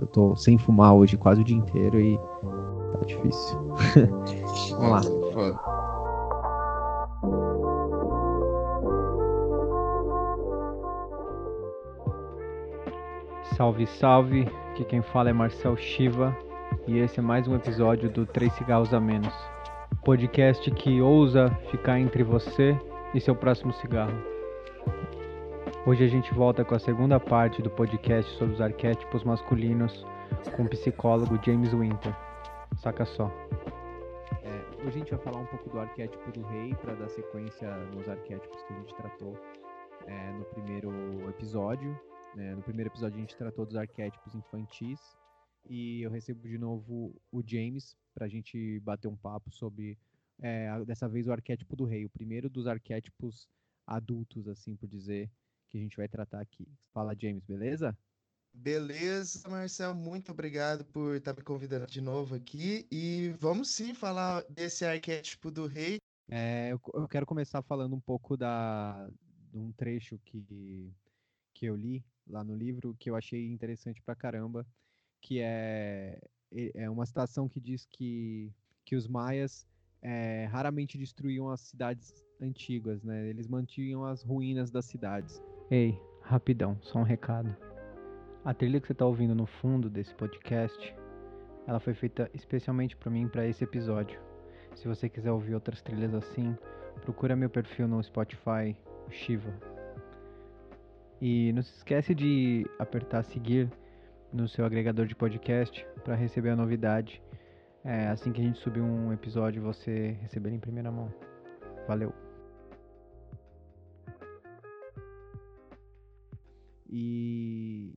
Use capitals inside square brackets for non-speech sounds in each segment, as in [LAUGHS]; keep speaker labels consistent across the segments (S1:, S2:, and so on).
S1: eu tô sem fumar hoje quase o dia inteiro e tá difícil. [LAUGHS] Vamos lá. Salve, salve! Aqui quem fala é Marcel Shiva e esse é mais um episódio do Três Cigarros a Menos podcast que ousa ficar entre você e seu próximo cigarro. Hoje a gente volta com a segunda parte do podcast sobre os arquétipos masculinos com o psicólogo James Winter. Saca só. É, hoje a gente vai falar um pouco do arquétipo do rei para dar sequência nos arquétipos que a gente tratou é, no primeiro episódio né? No primeiro episódio a gente tratou dos arquétipos infantis e eu recebo de novo o James para a gente bater um papo sobre, é, dessa vez, o arquétipo do rei, o primeiro dos arquétipos adultos, assim por dizer, que a gente vai tratar aqui. Fala, James, beleza?
S2: Beleza, Marcel, muito obrigado por estar me convidando de novo aqui. E vamos sim falar desse arquétipo do rei.
S1: É, eu, eu, quero começar falando um pouco da, de um trecho que, que eu li lá no livro que eu achei interessante pra caramba, que é, é uma citação que diz que, que os maias é, raramente destruíam as cidades antigas, né? Eles mantinham as ruínas das cidades. Ei, rapidão, só um recado. A trilha que você está ouvindo no fundo desse podcast, ela foi feita especialmente para mim para esse episódio. Se você quiser ouvir outras trilhas assim, procura meu perfil no Spotify, Shiva. E não se esquece de apertar seguir no seu agregador de podcast para receber a novidade. É, assim que a gente subir um episódio, você receber em primeira mão. Valeu! E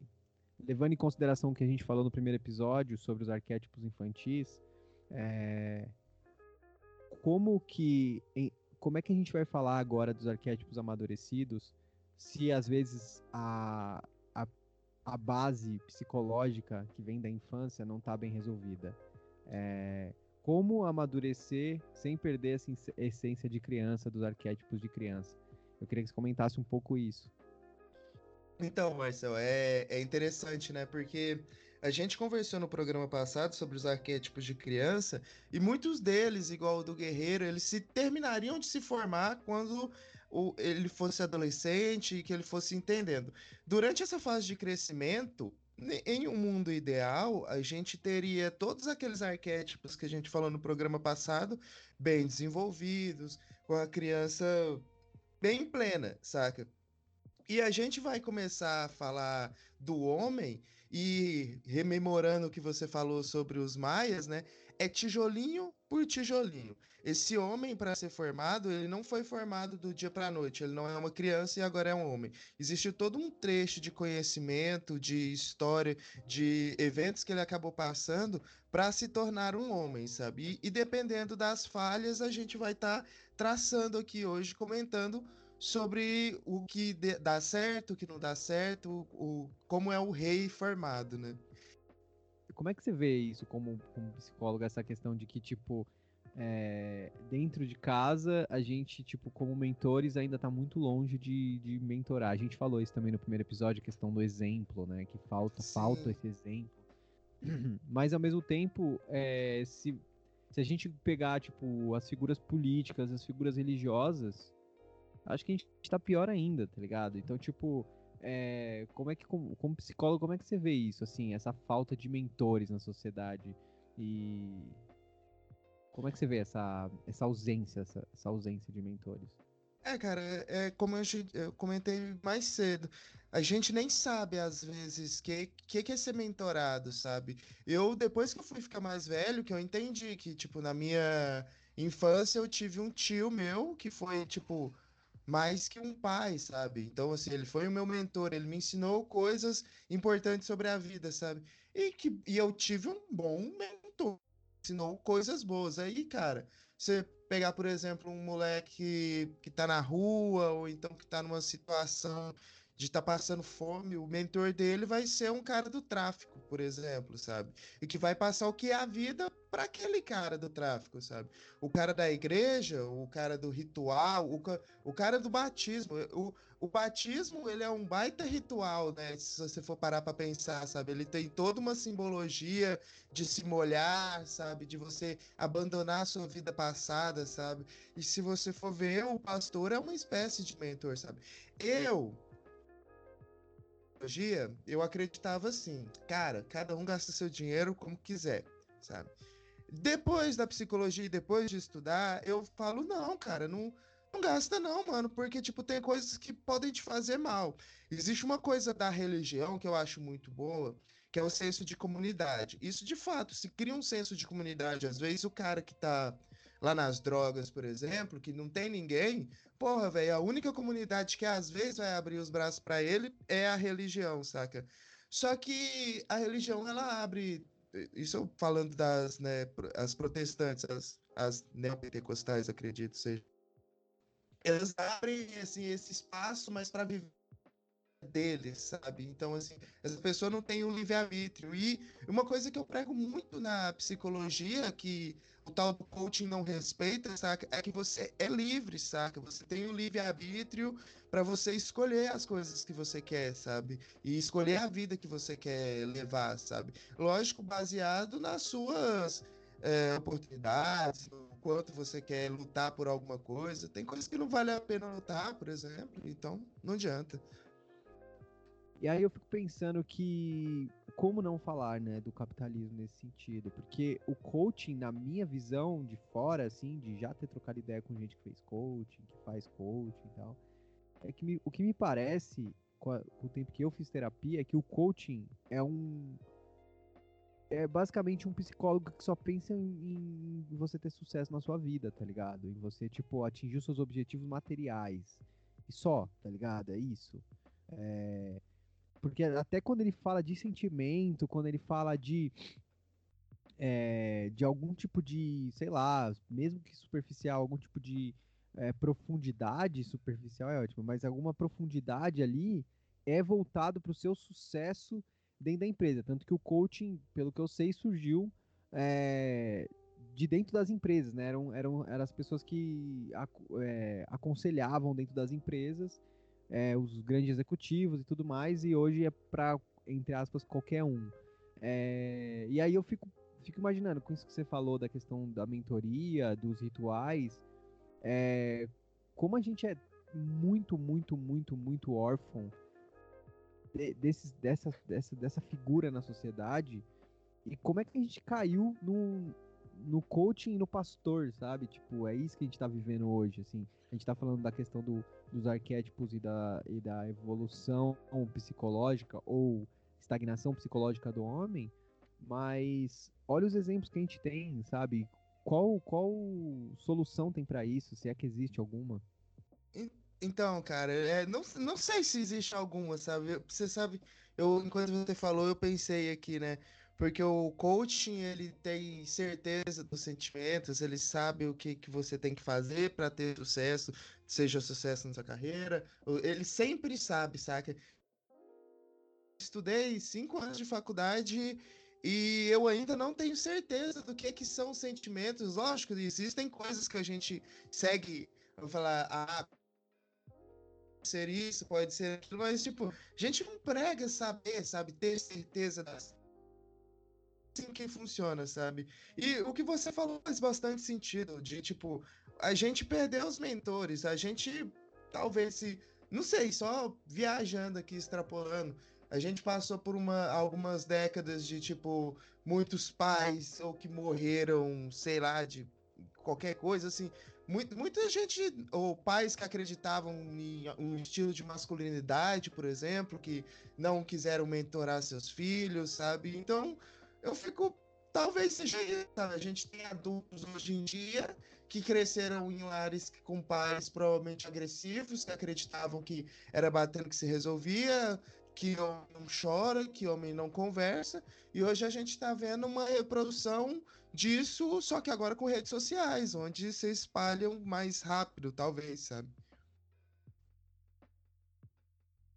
S1: levando em consideração o que a gente falou no primeiro episódio sobre os arquétipos infantis, é, como que como é que a gente vai falar agora dos arquétipos amadurecidos se às vezes a, a, a base psicológica que vem da infância não está bem resolvida. É, como amadurecer sem perder essa essência de criança, dos arquétipos de criança? Eu queria que você comentasse um pouco isso.
S2: Então, Marcel, é, é interessante, né? Porque a gente conversou no programa passado sobre os arquétipos de criança e muitos deles, igual o do guerreiro, eles se terminariam de se formar quando o, ele fosse adolescente e que ele fosse entendendo. Durante essa fase de crescimento, em um mundo ideal, a gente teria todos aqueles arquétipos que a gente falou no programa passado, bem desenvolvidos, com a criança bem plena, saca? E a gente vai começar a falar do homem e rememorando o que você falou sobre os maias, né? É tijolinho por tijolinho. Esse homem, para ser formado, ele não foi formado do dia para a noite. Ele não é uma criança e agora é um homem. Existe todo um trecho de conhecimento, de história, de eventos que ele acabou passando para se tornar um homem, sabe? E, e, dependendo das falhas, a gente vai estar tá traçando aqui hoje, comentando sobre o que dá certo, o que não dá certo, o, como é o rei formado, né?
S1: Como é que você vê isso como, como psicólogo, essa questão de que, tipo, é, dentro de casa, a gente, tipo, como mentores, ainda está muito longe de, de mentorar. A gente falou isso também no primeiro episódio, a questão do exemplo, né? Que falta, falta esse exemplo. [CLEARS THROAT] Mas ao mesmo tempo, é, se, se a gente pegar, tipo, as figuras políticas, as figuras religiosas, acho que a gente está pior ainda, tá ligado? Então, tipo, é, como é que, como, como psicólogo, como é que você vê isso, assim, essa falta de mentores na sociedade? E como é que você vê essa, essa ausência, essa, essa ausência de mentores?
S2: É, cara, é, é como eu, eu, comentei mais cedo. A gente nem sabe, às vezes, o que, que, que é ser mentorado, sabe? Eu, depois que eu fui ficar mais velho, que eu entendi que, tipo, na minha infância eu tive um tio meu que foi, tipo, mais que um pai, sabe? Então, assim, ele foi o meu mentor, ele me ensinou coisas importantes sobre a vida, sabe? E, que, e eu tive um bom mentor ensinou coisas boas. Aí, cara, você pegar, por exemplo, um moleque que tá na rua, ou então que tá numa situação de estar tá passando fome, o mentor dele vai ser um cara do tráfico, por exemplo, sabe? E que vai passar o que é a vida para aquele cara do tráfico, sabe? O cara da igreja, o cara do ritual, o, o cara do batismo. O, o batismo, ele é um baita ritual, né? Se você for parar para pensar, sabe? Ele tem toda uma simbologia de se molhar, sabe? De você abandonar a sua vida passada, sabe? E se você for ver, o pastor é uma espécie de mentor, sabe? Eu, eu acreditava assim, cara, cada um gasta seu dinheiro como quiser, sabe? Depois da psicologia e depois de estudar, eu falo, não, cara, não, não gasta não, mano, porque, tipo, tem coisas que podem te fazer mal. Existe uma coisa da religião que eu acho muito boa, que é o senso de comunidade. Isso, de fato, se cria um senso de comunidade. Às vezes o cara que tá lá nas drogas, por exemplo, que não tem ninguém, porra, velho, a única comunidade que às vezes vai abrir os braços para ele é a religião, saca? Só que a religião, ela abre, isso falando das, né, as protestantes, as, as neopentecostais, acredito, seja. Elas abrem, assim, esse espaço, mas para viver deles, sabe? Então, assim, essa pessoa não tem um livre-arbítrio. E uma coisa que eu prego muito na psicologia, que o tal do coaching não respeita, saca? É que você é livre, saca? Você tem o um livre-arbítrio para você escolher as coisas que você quer, sabe? E escolher a vida que você quer levar, sabe? Lógico, baseado nas suas é, oportunidades, no quanto você quer lutar por alguma coisa. Tem coisas que não vale a pena lutar, por exemplo, então não adianta.
S1: E aí eu fico pensando que como não falar, né, do capitalismo nesse sentido? Porque o coaching, na minha visão de fora, assim, de já ter trocado ideia com gente que fez coaching, que faz coaching e tal, é que me, o que me parece, com, a, com, o tempo que eu fiz terapia, é que o coaching é um. É basicamente um psicólogo que só pensa em, em você ter sucesso na sua vida, tá ligado? Em você, tipo, atingir os seus objetivos materiais. E só, tá ligado? É isso. É porque até quando ele fala de sentimento, quando ele fala de. É, de algum tipo de, sei lá, mesmo que superficial, algum tipo de é, profundidade superficial é ótimo, mas alguma profundidade ali é voltado para o seu sucesso dentro da empresa. Tanto que o coaching, pelo que eu sei, surgiu é, de dentro das empresas, né? Eram, eram, eram as pessoas que é, aconselhavam dentro das empresas é, os grandes executivos e tudo mais, e hoje é para, entre aspas, qualquer um. É, e aí eu fico, fico imaginando, com isso que você falou da questão da mentoria, dos rituais, é, como a gente é muito, muito, muito, muito órfão de, desses, dessa, dessa, dessa figura na sociedade, e como é que a gente caiu no, no coaching e no pastor, sabe? Tipo, é isso que a gente tá vivendo hoje, assim. A gente tá falando da questão do, dos arquétipos e da, e da evolução psicológica ou estagnação psicológica do homem, mas olha os exemplos que a gente tem, sabe? Qual, qual solução tem para isso, se é que existe alguma?
S2: Então, cara, é, não, não sei se existe alguma, sabe? Você sabe, eu enquanto você falou, eu pensei aqui, né? Porque o coaching, ele tem certeza dos sentimentos, ele sabe o que, que você tem que fazer para ter sucesso, seja sucesso na sua carreira. Ele sempre sabe, saca? Estudei cinco anos de faculdade e eu ainda não tenho certeza do que, que são sentimentos. Lógico, existem coisas que a gente segue, vou falar, ah, ser isso, pode ser aquilo, mas tipo, a gente não prega saber, sabe, ter certeza das assim que funciona, sabe? E o que você falou faz bastante sentido, de tipo, a gente perdeu os mentores, a gente talvez se. Não sei, só viajando aqui, extrapolando. A gente passou por uma, algumas décadas de, tipo, muitos pais ou que morreram, sei lá, de qualquer coisa, assim. Muita, muita gente, ou pais que acreditavam em um estilo de masculinidade, por exemplo, que não quiseram mentorar seus filhos, sabe? Então, eu fico. Talvez seja isso. A gente tem adultos hoje em dia que cresceram em lares com pais provavelmente agressivos, que acreditavam que era batendo que se resolvia, que homem não chora, que homem não conversa. E hoje a gente está vendo uma reprodução disso, só que agora com redes sociais, onde se espalham mais rápido, talvez, sabe?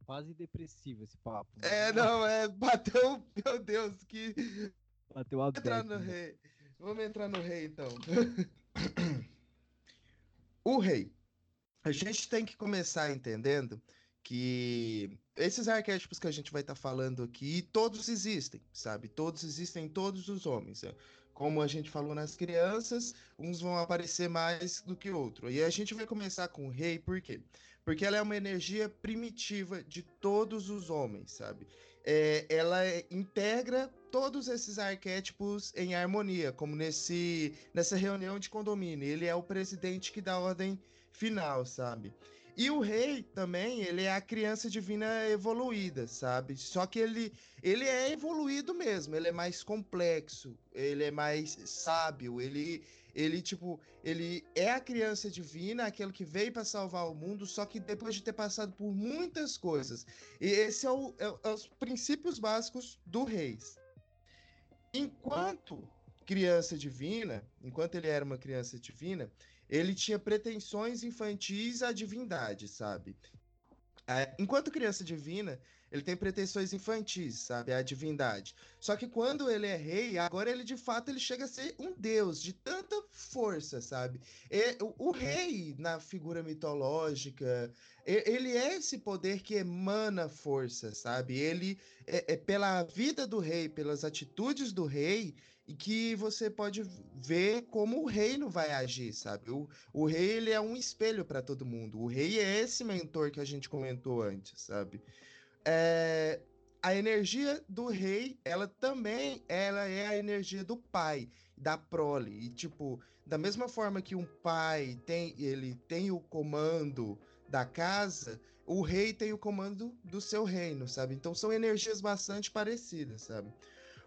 S1: Quase depressivo esse papo.
S2: É, não, é. Bateu. Meu Deus, que.
S1: Bateu a
S2: entrar no rei. Vamos entrar no rei, então. [COUGHS] o rei. A gente tem que começar entendendo que esses arquétipos que a gente vai estar tá falando aqui, todos existem, sabe? Todos existem em todos os homens. Né? Como a gente falou nas crianças, uns vão aparecer mais do que outro. E a gente vai começar com o rei, por quê? Porque ela é uma energia primitiva de todos os homens, sabe? É, ela é, integra todos esses arquétipos em harmonia, como nesse, nessa reunião de condomínio. Ele é o presidente que dá a ordem final, sabe? E o rei também, ele é a criança divina evoluída, sabe? Só que ele, ele é evoluído mesmo, ele é mais complexo, ele é mais sábio, ele, ele tipo, ele é a criança divina, aquele que veio para salvar o mundo, só que depois de ter passado por muitas coisas. E esse é, o, é, é os princípios básicos do rei. Enquanto criança divina, enquanto ele era uma criança divina, ele tinha pretensões infantis à divindade, sabe? É, enquanto criança divina, ele tem pretensões infantis, sabe? À divindade. Só que quando ele é rei, agora ele de fato ele chega a ser um deus de tanta força, sabe? E, o, o, rei, na figura mitológica, ele é esse poder que emana força, sabe? Ele é, é pela vida do rei, pelas atitudes do rei, e que você pode ver como o reino vai agir, sabe? O, o rei ele é um espelho para todo mundo. O rei é esse mentor que a gente comentou antes, sabe? É, a energia do rei, ela também ela é a energia do pai, da prole. E tipo, da mesma forma que um pai tem ele tem o comando da casa, o rei tem o comando do seu reino, sabe? Então são energias bastante parecidas, sabe?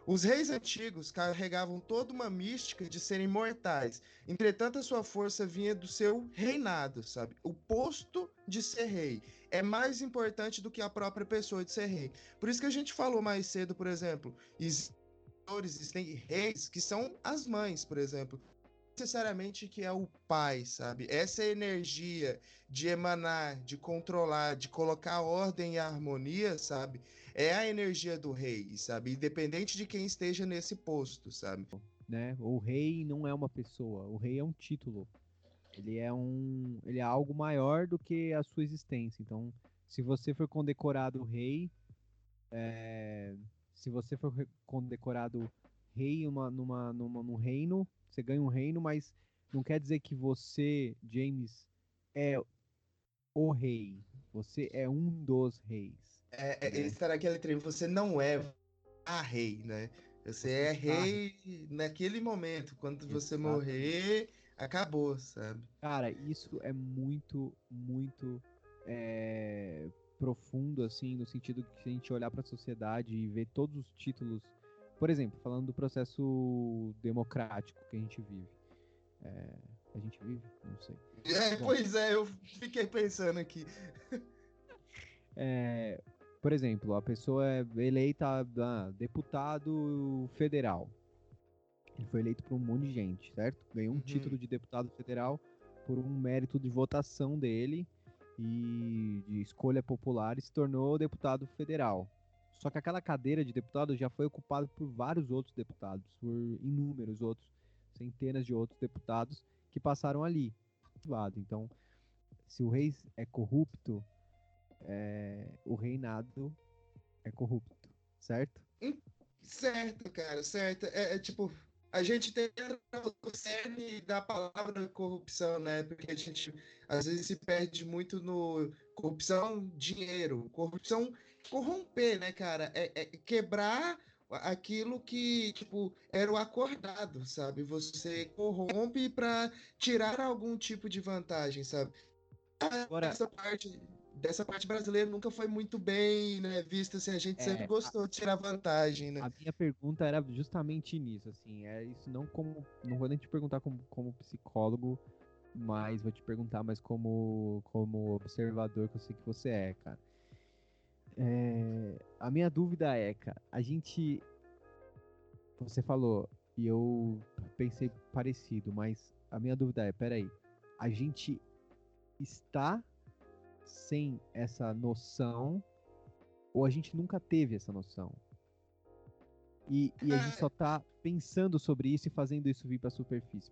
S2: Os reis antigos carregavam toda uma mística de serem mortais. Entretanto, a sua força vinha do seu reinado, sabe? O posto de ser rei é mais importante do que a própria pessoa de ser rei. Por isso que a gente falou mais cedo, por exemplo, existem reis que são as mães, por exemplo necessariamente que é o pai, sabe? Essa energia de emanar, de controlar, de colocar ordem e harmonia, sabe? é a energia do rei, sabe? Independente de quem esteja nesse posto, sabe?
S1: Né? O rei não é uma pessoa, o rei é um título. Ele é um, ele é algo maior do que a sua existência. Então, se você for condecorado rei, é... se você for condecorado rei uma, numa, numa, num reino, você ganha um reino, mas não quer dizer que você, James, é o rei. Você é um dos reis.
S2: É, é, esse era aquele treino, você não é a rei, né? Você é rei naquele momento. Quando você morrer, acabou, sabe?
S1: Cara, isso é muito, muito é, profundo, assim, no sentido que a gente olhar para a sociedade e ver todos os títulos. Por exemplo, falando do processo democrático que a gente vive. É, a gente vive? Não sei.
S2: É, Bom, pois é, eu fiquei pensando aqui. [LAUGHS]
S1: É, por exemplo, a pessoa é eleita ah, deputado federal. Ele foi eleito por um monte de gente, certo? Ganhou um uhum. título de deputado federal por um mérito de votação dele e de escolha popular e se tornou deputado federal. Só que aquela cadeira de deputado já foi ocupada por vários outros deputados, por inúmeros outros, centenas de outros deputados que passaram ali. Então, se o rei é corrupto, é, o reinado é corrupto, certo?
S2: Hum, certo, cara, certo. É, é tipo, a gente tem o cerne da palavra corrupção, né? Porque a gente às vezes se perde muito no corrupção, dinheiro, corrupção, corromper, né, cara? É, é quebrar aquilo que, tipo, era o acordado, sabe? Você corrompe para tirar algum tipo de vantagem, sabe? Agora, essa parte dessa parte brasileira nunca foi muito bem né, vista, assim, a gente é, sempre gostou a, de tirar vantagem, né?
S1: A minha pergunta era justamente nisso, assim, é isso não como, não vou nem te perguntar como, como psicólogo, mas vou te perguntar mais como, como observador que eu sei que você é, cara. É, a minha dúvida é, cara, a gente, você falou, e eu pensei parecido, mas a minha dúvida é, peraí, a gente está sem essa noção Ou a gente nunca teve essa noção? E, e a gente só tá pensando sobre isso e fazendo isso vir pra superfície.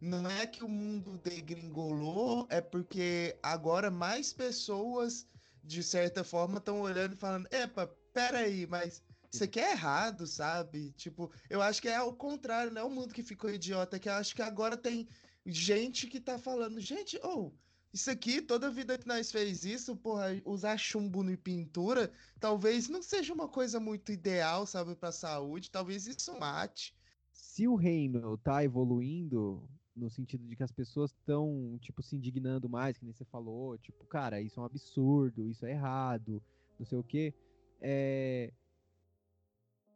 S2: Não é que o mundo degringolou, é porque agora mais pessoas, de certa forma, estão olhando e falando: epa, peraí, mas isso aqui é errado, sabe? Tipo, eu acho que é o contrário, não é o mundo que ficou idiota, é que eu acho que agora tem gente que tá falando: gente, ou. Oh, isso aqui, toda vida que nós fez isso, porra, usar chumbo em pintura, talvez não seja uma coisa muito ideal, sabe, pra saúde. Talvez isso mate.
S1: Se o reino tá evoluindo, no sentido de que as pessoas estão, tipo, se indignando mais, que nem você falou, tipo, cara, isso é um absurdo, isso é errado, não sei o quê. É...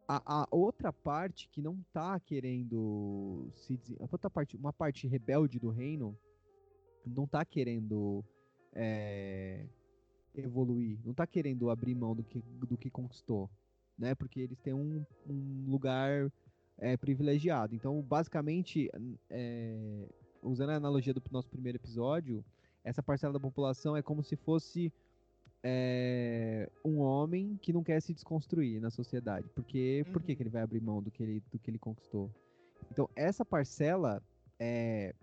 S1: A, a outra parte que não tá querendo se. A outra parte, uma parte rebelde do reino não tá querendo é, evoluir, não tá querendo abrir mão do que, do que conquistou, né? Porque eles têm um, um lugar é, privilegiado. Então, basicamente, é, usando a analogia do nosso primeiro episódio, essa parcela da população é como se fosse é, um homem que não quer se desconstruir na sociedade. Porque, uhum. Por que, que ele vai abrir mão do que ele, do que ele conquistou? Então, essa parcela é,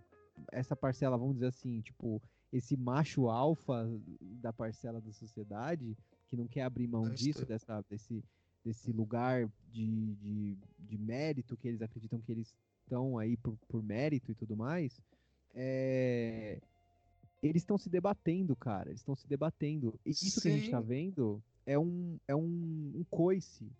S1: essa parcela, vamos dizer assim, tipo, esse macho alfa da parcela da sociedade que não quer abrir mão disso, dessa, desse, desse lugar de, de, de mérito que eles acreditam que eles estão aí por, por mérito e tudo mais, é... eles estão se debatendo, cara. Eles estão se debatendo. E isso Sim. que a gente tá vendo é um, é um, um coice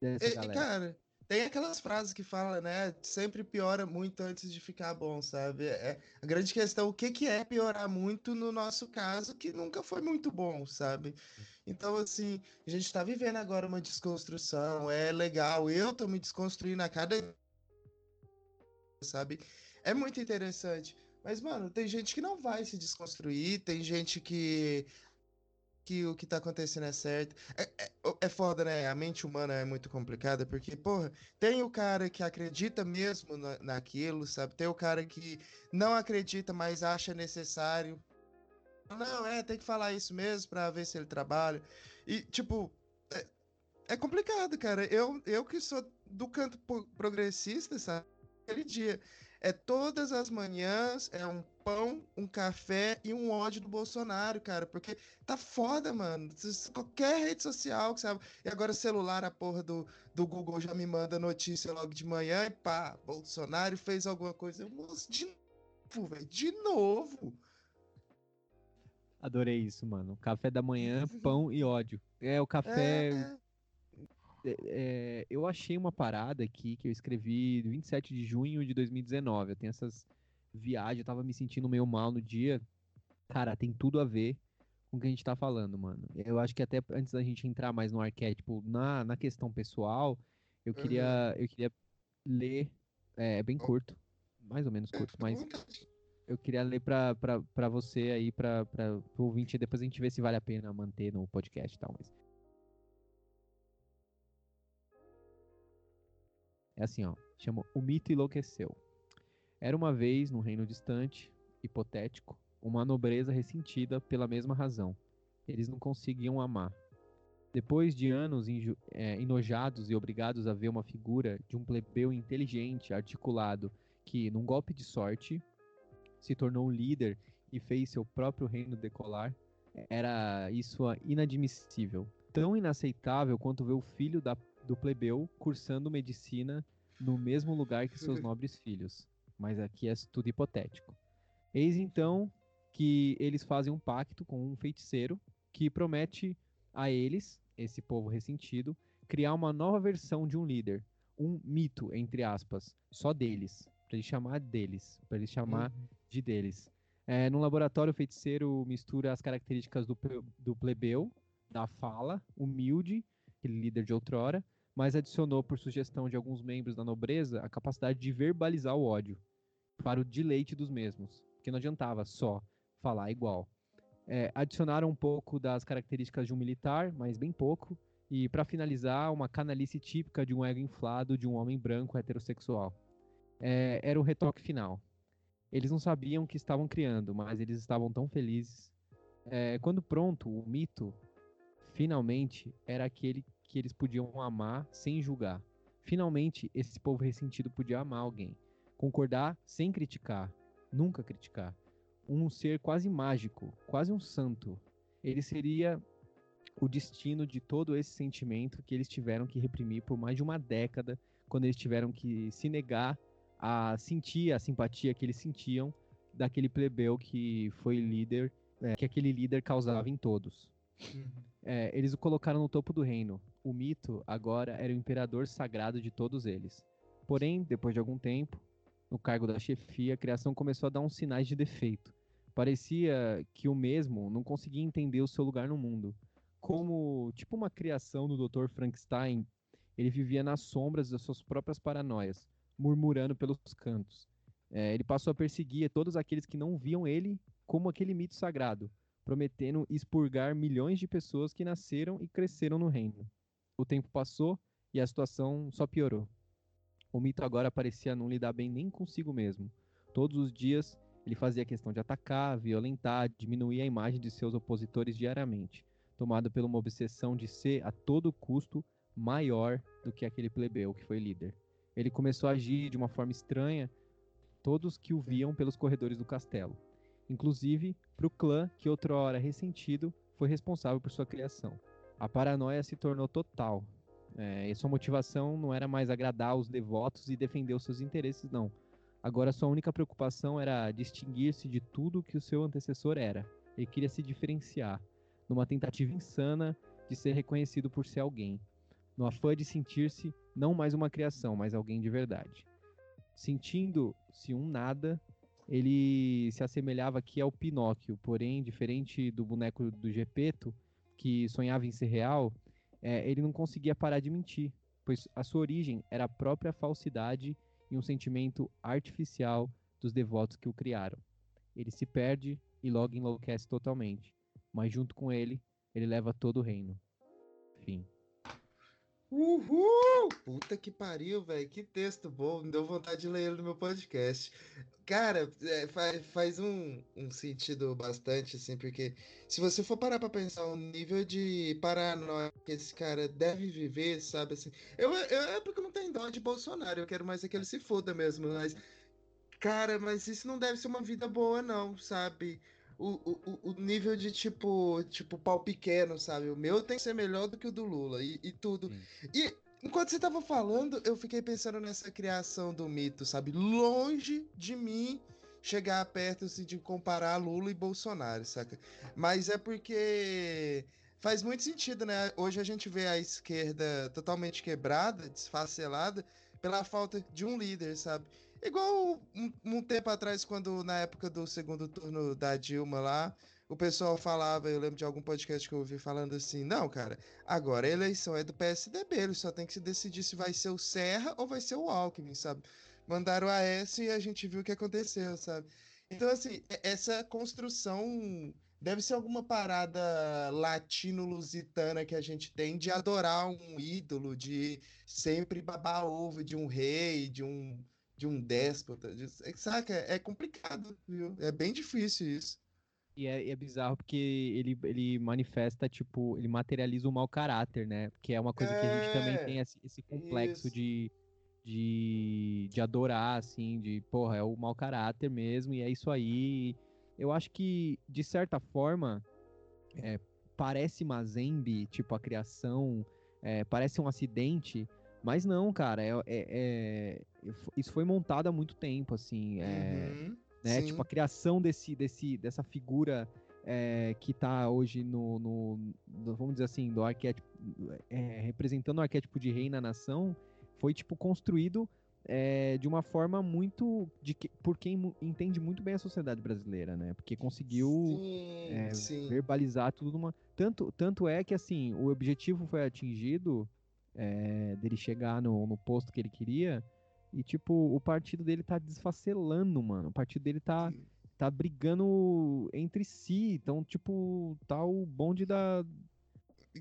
S2: dessa e, galera. Cara, tem aquelas frases que fala, né? Sempre piora muito antes de ficar bom, sabe? É, a grande questão, o que, que é piorar muito no nosso caso, que nunca foi muito bom, sabe? Então, assim, a gente está vivendo agora uma desconstrução, é legal, eu tô me desconstruindo a cada. Sabe? É muito interessante. Mas, mano, tem gente que não vai se desconstruir, tem gente que que o que tá acontecendo é certo. É, é, é foda, né? A mente humana é muito complicada, porque, porra, tem o cara que acredita mesmo na, naquilo, sabe? Tem o cara que não acredita, mas acha necessário. Não, é, tem que falar isso mesmo pra ver se ele trabalha. E, tipo, é, é complicado, cara. Eu, eu que sou do canto progressista, sabe? Aquele dia. É todas as manhãs, é um pão, um café e um ódio do Bolsonaro, cara. Porque tá foda, mano. Qualquer rede social, sabe? E agora celular, a porra do, do Google já me manda notícia logo de manhã e pá, Bolsonaro fez alguma coisa. Eu, moço, de novo, velho. De novo.
S1: Adorei isso, mano. Café da manhã, [LAUGHS] pão e ódio. É, o café. É, é. É, eu achei uma parada aqui que eu escrevi 27 de junho de 2019. Eu tenho essas viagens, eu tava me sentindo meio mal no dia. Cara, tem tudo a ver com o que a gente tá falando, mano. Eu acho que até antes da gente entrar mais no arquétipo, na, na questão pessoal, eu queria, uhum. eu queria ler. É, é bem curto, mais ou menos curto, mas eu queria ler pra, pra, pra você aí, pra, pra, pro ouvinte, depois a gente vê se vale a pena manter no podcast e tal. Mas É assim, ó. Chama O Mito Enlouqueceu. Era uma vez, num reino distante, hipotético, uma nobreza ressentida pela mesma razão. Eles não conseguiam amar. Depois de anos é, enojados e obrigados a ver uma figura de um plebeu inteligente, articulado, que, num golpe de sorte, se tornou líder e fez seu próprio reino decolar, era isso inadmissível. Tão inaceitável quanto ver o filho da do plebeu cursando medicina no mesmo lugar que seus [LAUGHS] nobres filhos. Mas aqui é tudo hipotético. Eis então que eles fazem um pacto com um feiticeiro que promete a eles, esse povo ressentido, criar uma nova versão de um líder, um mito entre aspas, só deles, para ele chamar deles, para ele chamar uhum. de deles. É, no laboratório, o feiticeiro mistura as características do, do plebeu, da fala, humilde aquele líder de outrora, mas adicionou, por sugestão de alguns membros da nobreza, a capacidade de verbalizar o ódio para o deleite dos mesmos, porque não adiantava só falar igual. É, adicionaram um pouco das características de um militar, mas bem pouco, e para finalizar, uma canalice típica de um ego inflado de um homem branco heterossexual. É, era o retoque final. Eles não sabiam o que estavam criando, mas eles estavam tão felizes. É, quando pronto, o mito finalmente era aquele que eles podiam amar sem julgar. Finalmente, esse povo ressentido podia amar alguém, concordar sem criticar, nunca criticar. Um ser quase mágico, quase um santo. Ele seria o destino de todo esse sentimento que eles tiveram que reprimir por mais de uma década, quando eles tiveram que se negar a sentir a simpatia que eles sentiam daquele plebeu que foi líder, é, que aquele líder causava em todos. Uhum. É, eles o colocaram no topo do reino. O mito agora era o imperador sagrado de todos eles. Porém, depois de algum tempo, no cargo da chefia, a criação começou a dar uns sinais de defeito. Parecia que o mesmo não conseguia entender o seu lugar no mundo. Como, tipo uma criação do Dr. Frankenstein, ele vivia nas sombras das suas próprias paranoias, murmurando pelos cantos. É, ele passou a perseguir todos aqueles que não viam ele como aquele mito sagrado, prometendo expurgar milhões de pessoas que nasceram e cresceram no reino. O tempo passou e a situação só piorou. O mito agora parecia não lidar bem nem consigo mesmo. Todos os dias ele fazia questão de atacar, violentar, diminuir a imagem de seus opositores diariamente, tomado por uma obsessão de ser a todo custo maior do que aquele plebeu que foi líder. Ele começou a agir de uma forma estranha, todos que o viam pelos corredores do castelo inclusive para o clã que outrora ressentido foi responsável por sua criação. A paranoia se tornou total. É, e sua motivação não era mais agradar os devotos e defender os seus interesses, não. Agora sua única preocupação era distinguir-se de tudo que o seu antecessor era. Ele queria se diferenciar, numa tentativa insana de ser reconhecido por ser alguém, no afã de sentir-se não mais uma criação, mas alguém de verdade. Sentindo-se um nada, ele se assemelhava aqui ao Pinóquio, porém, diferente do boneco do Gepeto, que sonhava em ser real, é, ele não conseguia parar de mentir, pois a sua origem era a própria falsidade e um sentimento artificial dos devotos que o criaram. Ele se perde e logo enlouquece totalmente, mas junto com ele, ele leva todo o reino. Fim.
S2: Uhul! Puta que pariu, velho. Que texto bom. Me deu vontade de ler ele no meu podcast. Cara, é, faz, faz um, um sentido bastante, assim, porque se você for parar pra pensar o nível de paranoia que esse cara deve viver, sabe, assim. Eu, eu, é porque não tenho dó de Bolsonaro, eu quero mais é que ele se foda mesmo, mas. Cara, mas isso não deve ser uma vida boa, não, sabe? O, o, o nível de tipo, tipo pau pequeno, sabe? O meu tem que ser melhor do que o do Lula e, e tudo. E enquanto você tava falando, eu fiquei pensando nessa criação do mito, sabe? Longe de mim chegar perto assim, de comparar Lula e Bolsonaro, saca? Mas é porque faz muito sentido, né? Hoje a gente vê a esquerda totalmente quebrada, desfacelada, pela falta de um líder, sabe? Igual um, um, tempo atrás, quando na época do segundo turno da Dilma lá, o pessoal falava, eu lembro de algum podcast que eu ouvi falando assim, não, cara, agora a eleição é do PSDB, ele só tem que se decidir se vai ser o Serra ou vai ser o Alckmin, sabe? Mandaram a S e a gente viu o que aconteceu, sabe? Então, assim, essa construção deve ser alguma parada latino-lusitana que a gente tem de adorar um ídolo, de sempre babar ovo de um rei, de um de um déspota. De, é, saca? É complicado, viu? É bem difícil isso.
S1: E é, é, bizarro porque ele, ele manifesta, tipo, ele materializa o mau caráter, né? Que é uma coisa é, que a gente também é, tem esse, esse complexo de, de, de adorar, assim, de, porra, é o mau caráter mesmo, e é isso aí. Eu acho que, de certa forma, é, parece Mazembe, tipo, a criação, é, parece um acidente, mas não, cara, é, é, é, isso foi montado há muito tempo, assim. É, uhum, né? Tipo, a criação desse, desse, dessa figura é, que está hoje no, no, no, vamos dizer assim, do arquétipo, é, representando o arquétipo de rei na nação, foi, tipo, construído é, de uma forma muito de que, por quem entende muito bem a sociedade brasileira, né? Porque conseguiu sim, é, sim. verbalizar tudo numa tanto tanto é que assim o objetivo foi atingido é, dele chegar no, no posto que ele queria. E, tipo, o partido dele tá desfacelando, mano. O partido dele tá, tá brigando entre si. Então, tipo, tá o bonde da.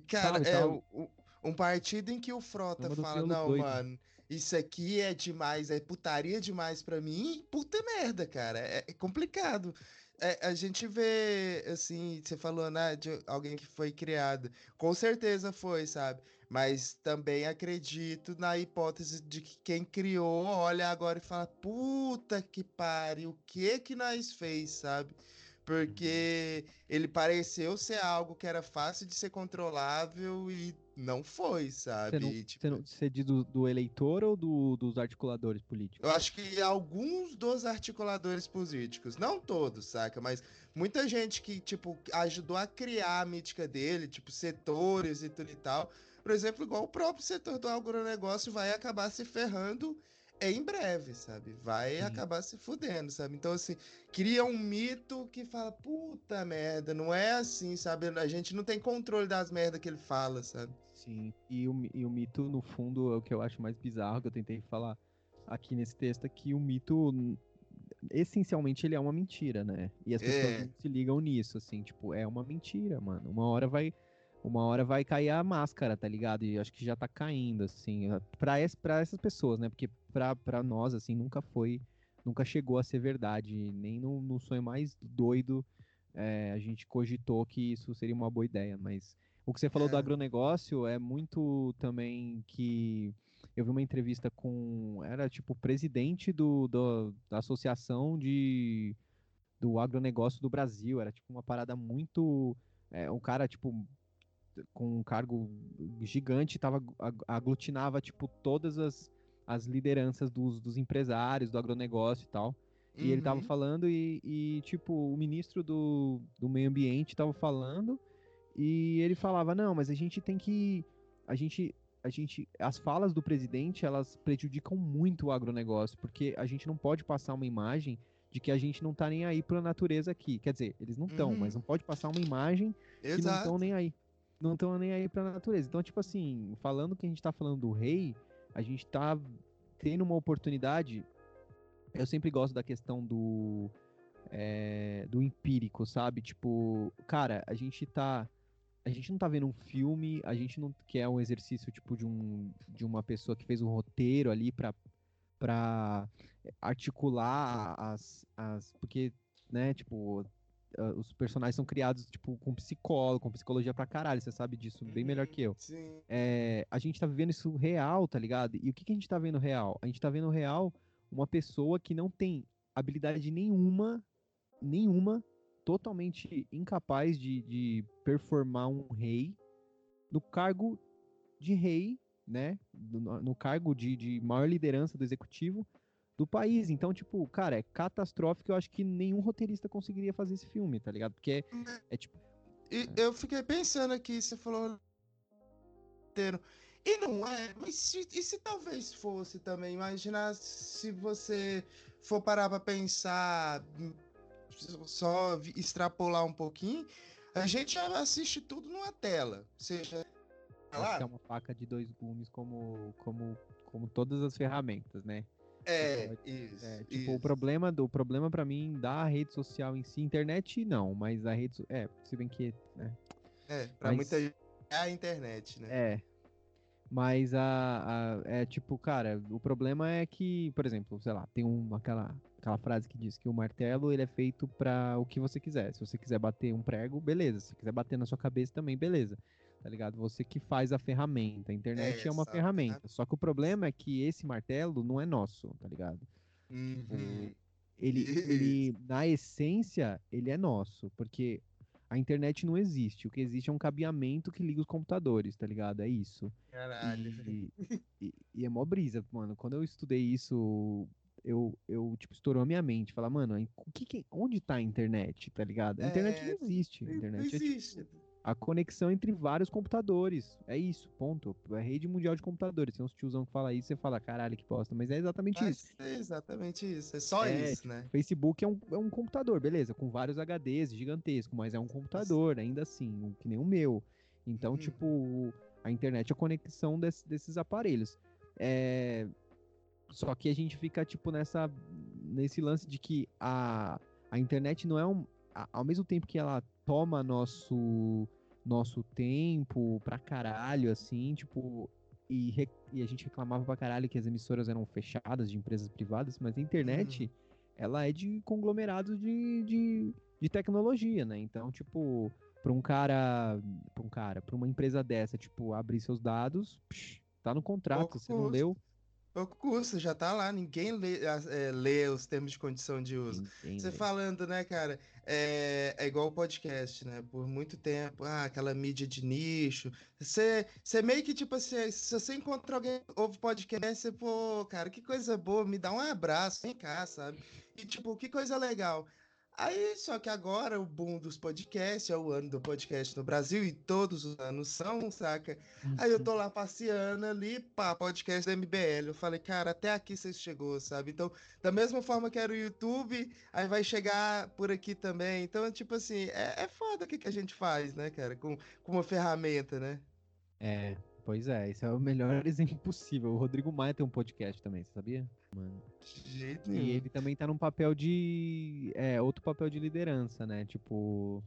S2: Cara, sabe, é tá o... um partido em que o Frota fala: não, doido. mano, isso aqui é demais, é putaria demais pra mim. Puta merda, cara. É, é complicado. é, a gente vê, assim, você falou, né, de alguém que foi criado. Com certeza foi, sabe? Mas também acredito na hipótese de que quem criou olha agora e fala: puta que pariu, o que que nós fez, sabe? Porque uhum. ele pareceu ser algo que era fácil de ser controlável e não foi, sabe?
S1: Você, não, tipo... você, não, você diz do, do, eleitor ou do, dos articuladores políticos?
S2: Eu acho que alguns dos articuladores políticos, não todos, saca? Mas muita gente que, tipo, ajudou a criar a mítica dele, tipo, setores e tudo e tal. Por exemplo, igual o próprio setor do agronegócio vai acabar se ferrando em breve, sabe? Vai Sim. acabar se fudendo, sabe? Então, assim, cria um mito que fala, puta merda, não é assim, sabe? A gente não tem controle das merdas que ele fala, sabe?
S1: Sim, e o, e o mito, no fundo, é o que eu acho mais bizarro, que eu tentei falar aqui nesse texto, é que o mito, essencialmente, ele é uma mentira, né? E as pessoas é. se ligam nisso, assim, tipo, é uma mentira, mano. Uma hora vai uma hora vai cair a máscara, tá ligado? E acho que já tá caindo, assim, pra, es, pra essas pessoas, né? Porque pra, pra nós, assim, nunca foi, nunca chegou a ser verdade. Nem no, no sonho mais doido é, a gente cogitou que isso seria uma boa ideia. Mas o que você falou é. do agronegócio é muito também que. Eu vi uma entrevista com. Era tipo o presidente do, do, da associação de, do agronegócio do Brasil. Era tipo uma parada muito. É, um cara, tipo, com um cargo gigante, tava, aglutinava, tipo, todas as, as lideranças dos, dos empresários, do agronegócio e tal. E uhum. ele tava uhum. falando e, e, tipo, o ministro do, do meio ambiente tava falando e ele falava, não, mas a gente tem que... A gente, a gente... As falas do presidente, elas prejudicam muito o agronegócio, porque a gente não pode passar uma imagem de que a gente não tá nem aí pra natureza aqui. Quer dizer, eles não estão, uhum. mas não pode passar uma imagem Exato. que não estão nem aí não estão nem aí pra natureza. Então, tipo assim, falando que a gente tá falando do rei, a gente tá tendo uma oportunidade. Eu sempre gosto da questão do. É, do empírico, sabe? Tipo, cara, a gente tá. A gente não tá vendo um filme, a gente não quer um exercício tipo de, um, de uma pessoa que fez um roteiro ali pra, pra articular as, as. Porque, né, tipo, uh, os personagens são criados, tipo, com psicólogo, com psicologia pra caralho, você sabe disso bem melhor que eu.
S2: Sim.
S1: É, a gente tá vivendo isso real, tá ligado? E o que, que a gente tá vendo real? A gente tá vendo real uma pessoa que não tem habilidade nenhuma, nenhuma, totalmente incapaz de, de performar um rei no cargo de rei, né? No, no cargo de, de maior liderança do executivo, do país. Então, tipo, cara, é catastrófico. Eu acho que nenhum roteirista conseguiria fazer esse filme, tá ligado? Porque é, é tipo.
S2: E, é. Eu fiquei pensando aqui, você falou roteiro. E não é, mas se, e se talvez fosse também? Imaginar se você for parar pra pensar, só extrapolar um pouquinho, a gente já assiste tudo numa tela. Seja.
S1: É uma faca de dois gumes, como, como, como todas as ferramentas, né?
S2: É, tipo, isso.
S1: É, tipo,
S2: isso.
S1: o problema do problema para mim da rede social em si, internet não, mas a rede é, se bem que, né?
S2: É, para mas... muita gente é a internet, né?
S1: É. Mas a, a, é tipo, cara, o problema é que, por exemplo, sei lá, tem uma aquela aquela frase que diz que o martelo ele é feito para o que você quiser. Se você quiser bater um prego, beleza. Se quiser bater na sua cabeça também, beleza tá ligado? Você que faz a ferramenta. A internet é, é uma ferramenta. Só que o problema é que esse martelo não é nosso, tá ligado? Tipo, uhum. ele, [LAUGHS] ele, na essência, ele é nosso, porque a internet não existe. O que existe é um cabeamento que liga os computadores, tá ligado? É isso.
S2: Caralho.
S1: E, e, e é mó brisa, mano. Quando eu estudei isso, eu, eu tipo, estourou a minha mente. Falar, mano, que, que, onde tá a internet, tá ligado? A internet é, não existe. A internet
S2: não existe.
S1: É, tipo, a conexão entre vários computadores. É isso, ponto. É rede mundial de computadores. Tem uns tiozão que fala isso, você fala, caralho, que bosta. Mas é exatamente Mas isso.
S2: É exatamente isso. É só é, isso, né?
S1: Facebook é um, é um computador, beleza, com vários HDs gigantescos, mas é um computador, ainda assim, que nem o meu. Então, hum. tipo, a internet é a conexão desse, desses aparelhos. É... Só que a gente fica, tipo, nessa, nesse lance de que a, a internet não é um. A, ao mesmo tempo que ela toma nosso nosso tempo pra caralho, assim, tipo, e, re, e, a gente reclamava pra caralho que as emissoras eram fechadas de empresas privadas, mas a internet, uhum. ela é de conglomerados de, de, de tecnologia, né? Então, tipo, para um cara, para um cara, para uma empresa dessa, tipo, abrir seus dados, psh, tá no contrato, você não leu,
S2: Pouco custa, já tá lá, ninguém lê, é, lê os termos de condição de uso. Ninguém Você lê. falando, né, cara, é, é igual o podcast, né? Por muito tempo, ah, aquela mídia de nicho. Você, você meio que, tipo assim, se você encontra alguém que ouve podcast, você, pô, cara, que coisa boa, me dá um abraço, vem cá, sabe? E, tipo, que coisa legal. Aí, só que agora o boom dos podcasts, é o ano do podcast no Brasil, e todos os anos são, saca? Aí eu tô lá passeando ali, pá, podcast da MBL. Eu falei, cara, até aqui você chegou, sabe? Então, da mesma forma que era o YouTube, aí vai chegar por aqui também. Então, tipo assim, é, é foda o que, que a gente faz, né, cara? Com, com uma ferramenta, né?
S1: É, pois é, esse é o melhor [LAUGHS] exemplo possível. O Rodrigo Maia tem um podcast também, você sabia? Mano.
S2: De jeito
S1: E ele também tá num papel de. É, outro papel de liderança, né? Tipo.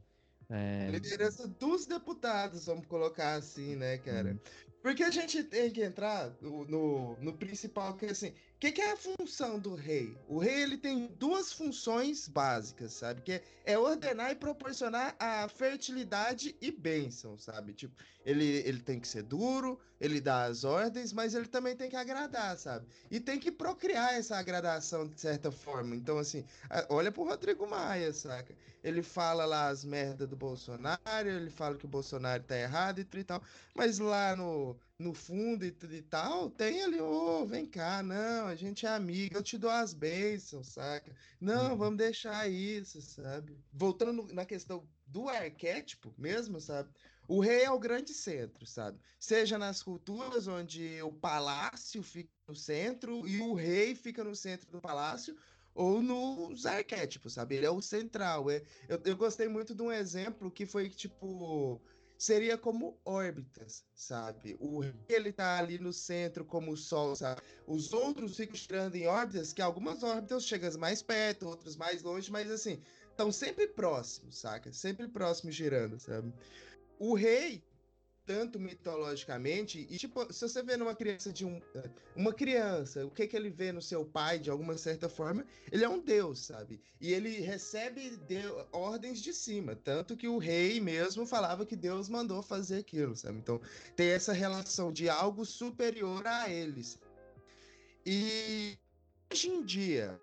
S1: É...
S2: Liderança dos deputados, vamos colocar assim, né, cara? Hum. Porque a gente tem que entrar no, no, no principal, que assim, o que, que, é a função do rei? O rei ele tem duas funções básicas, sabe? Que é, é, ordenar e proporcionar a fertilidade e bênção, sabe? Tipo, ele, ele tem que ser duro, ele dá as ordens, mas ele também tem que agradar, sabe? E tem que procriar essa agradação de certa forma. Então, assim, olha pro Rodrigo Maia, saca? Ele fala lá as merdas do Bolsonaro, ele fala que o Bolsonaro tá errado e tal, mas lá no no fundo e tudo e tal, tem ali, ô, oh, vem cá, não, a gente é amigo, eu te dou as bênçãos, saca? Não, uhum. vamos deixar isso, sabe? Voltando na questão do arquétipo mesmo, sabe? O rei é o grande centro, sabe? Seja nas culturas onde o palácio fica no centro e o rei fica no centro do palácio, ou nos arquétipos, sabe? Ele é o central. É, eu, eu gostei muito de um exemplo que foi tipo seria como órbitas, sabe? O ele tá ali no centro como o Sol, sabe? Os outros ficam girando em órbitas, que algumas órbitas chegam mais perto, outras mais longe, mas assim, estão sempre próximos, saca? Sempre próximos girando, sabe? O rei tanto mitologicamente e tipo se você vê numa criança de um uma criança o que que ele vê no seu pai de alguma certa forma ele é um deus sabe? E ele recebe de, ordens de cima tanto que o rei mesmo falava que Deus mandou fazer aquilo sabe? Então tem essa relação de algo superior a eles e hoje em dia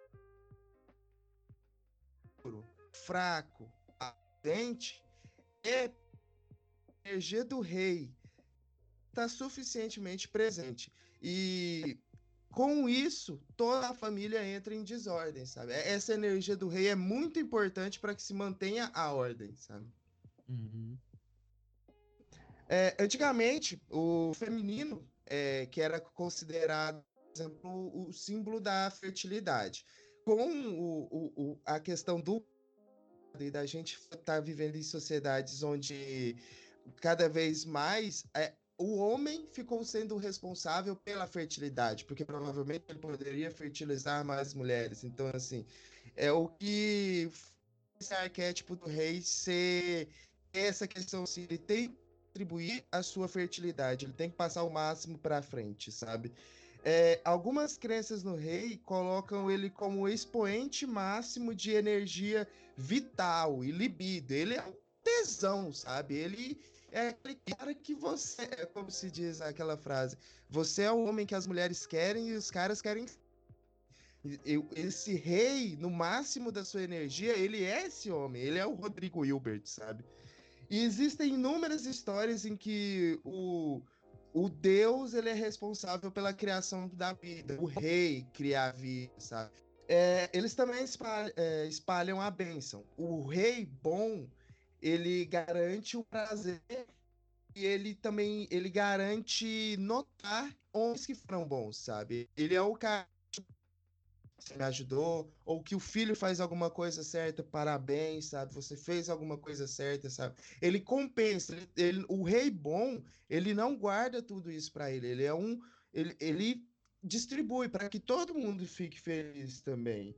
S2: fraco ardente é energia do rei está suficientemente presente. E com isso, toda a família entra em desordem, sabe? Essa energia do rei é muito importante para que se mantenha a ordem, sabe?
S1: Uhum.
S2: É, antigamente, o feminino, é, que era considerado, por exemplo, o símbolo da fertilidade, com o, o, o, a questão do e da gente estar tá vivendo em sociedades onde cada vez mais é, o homem ficou sendo responsável pela fertilidade, porque provavelmente ele poderia fertilizar mais mulheres. Então, assim, é o que esse arquétipo do rei ser essa questão, assim, ele tem que atribuir a sua fertilidade, ele tem que passar o máximo para frente, sabe? É, algumas crenças no rei colocam ele como expoente máximo de energia vital e libido. Ele é um tesão, sabe? Ele é aquele cara que você, é como se diz aquela frase, você é o homem que as mulheres querem e os caras querem. Esse rei, no máximo da sua energia, ele é esse homem, ele é o Rodrigo Hilbert, sabe? E existem inúmeras histórias em que o, o Deus ele é responsável pela criação da vida, o rei cria a vida, sabe? É, eles também espalham, é, espalham a bênção. O rei bom ele garante o prazer e ele também ele garante notar homens que foram bons, sabe? Ele é o cara que me ajudou, ou que o filho faz alguma coisa certa, parabéns, sabe? Você fez alguma coisa certa, sabe? Ele compensa, ele, ele o rei bom, ele não guarda tudo isso para ele, ele é um ele, ele distribui para que todo mundo fique feliz também.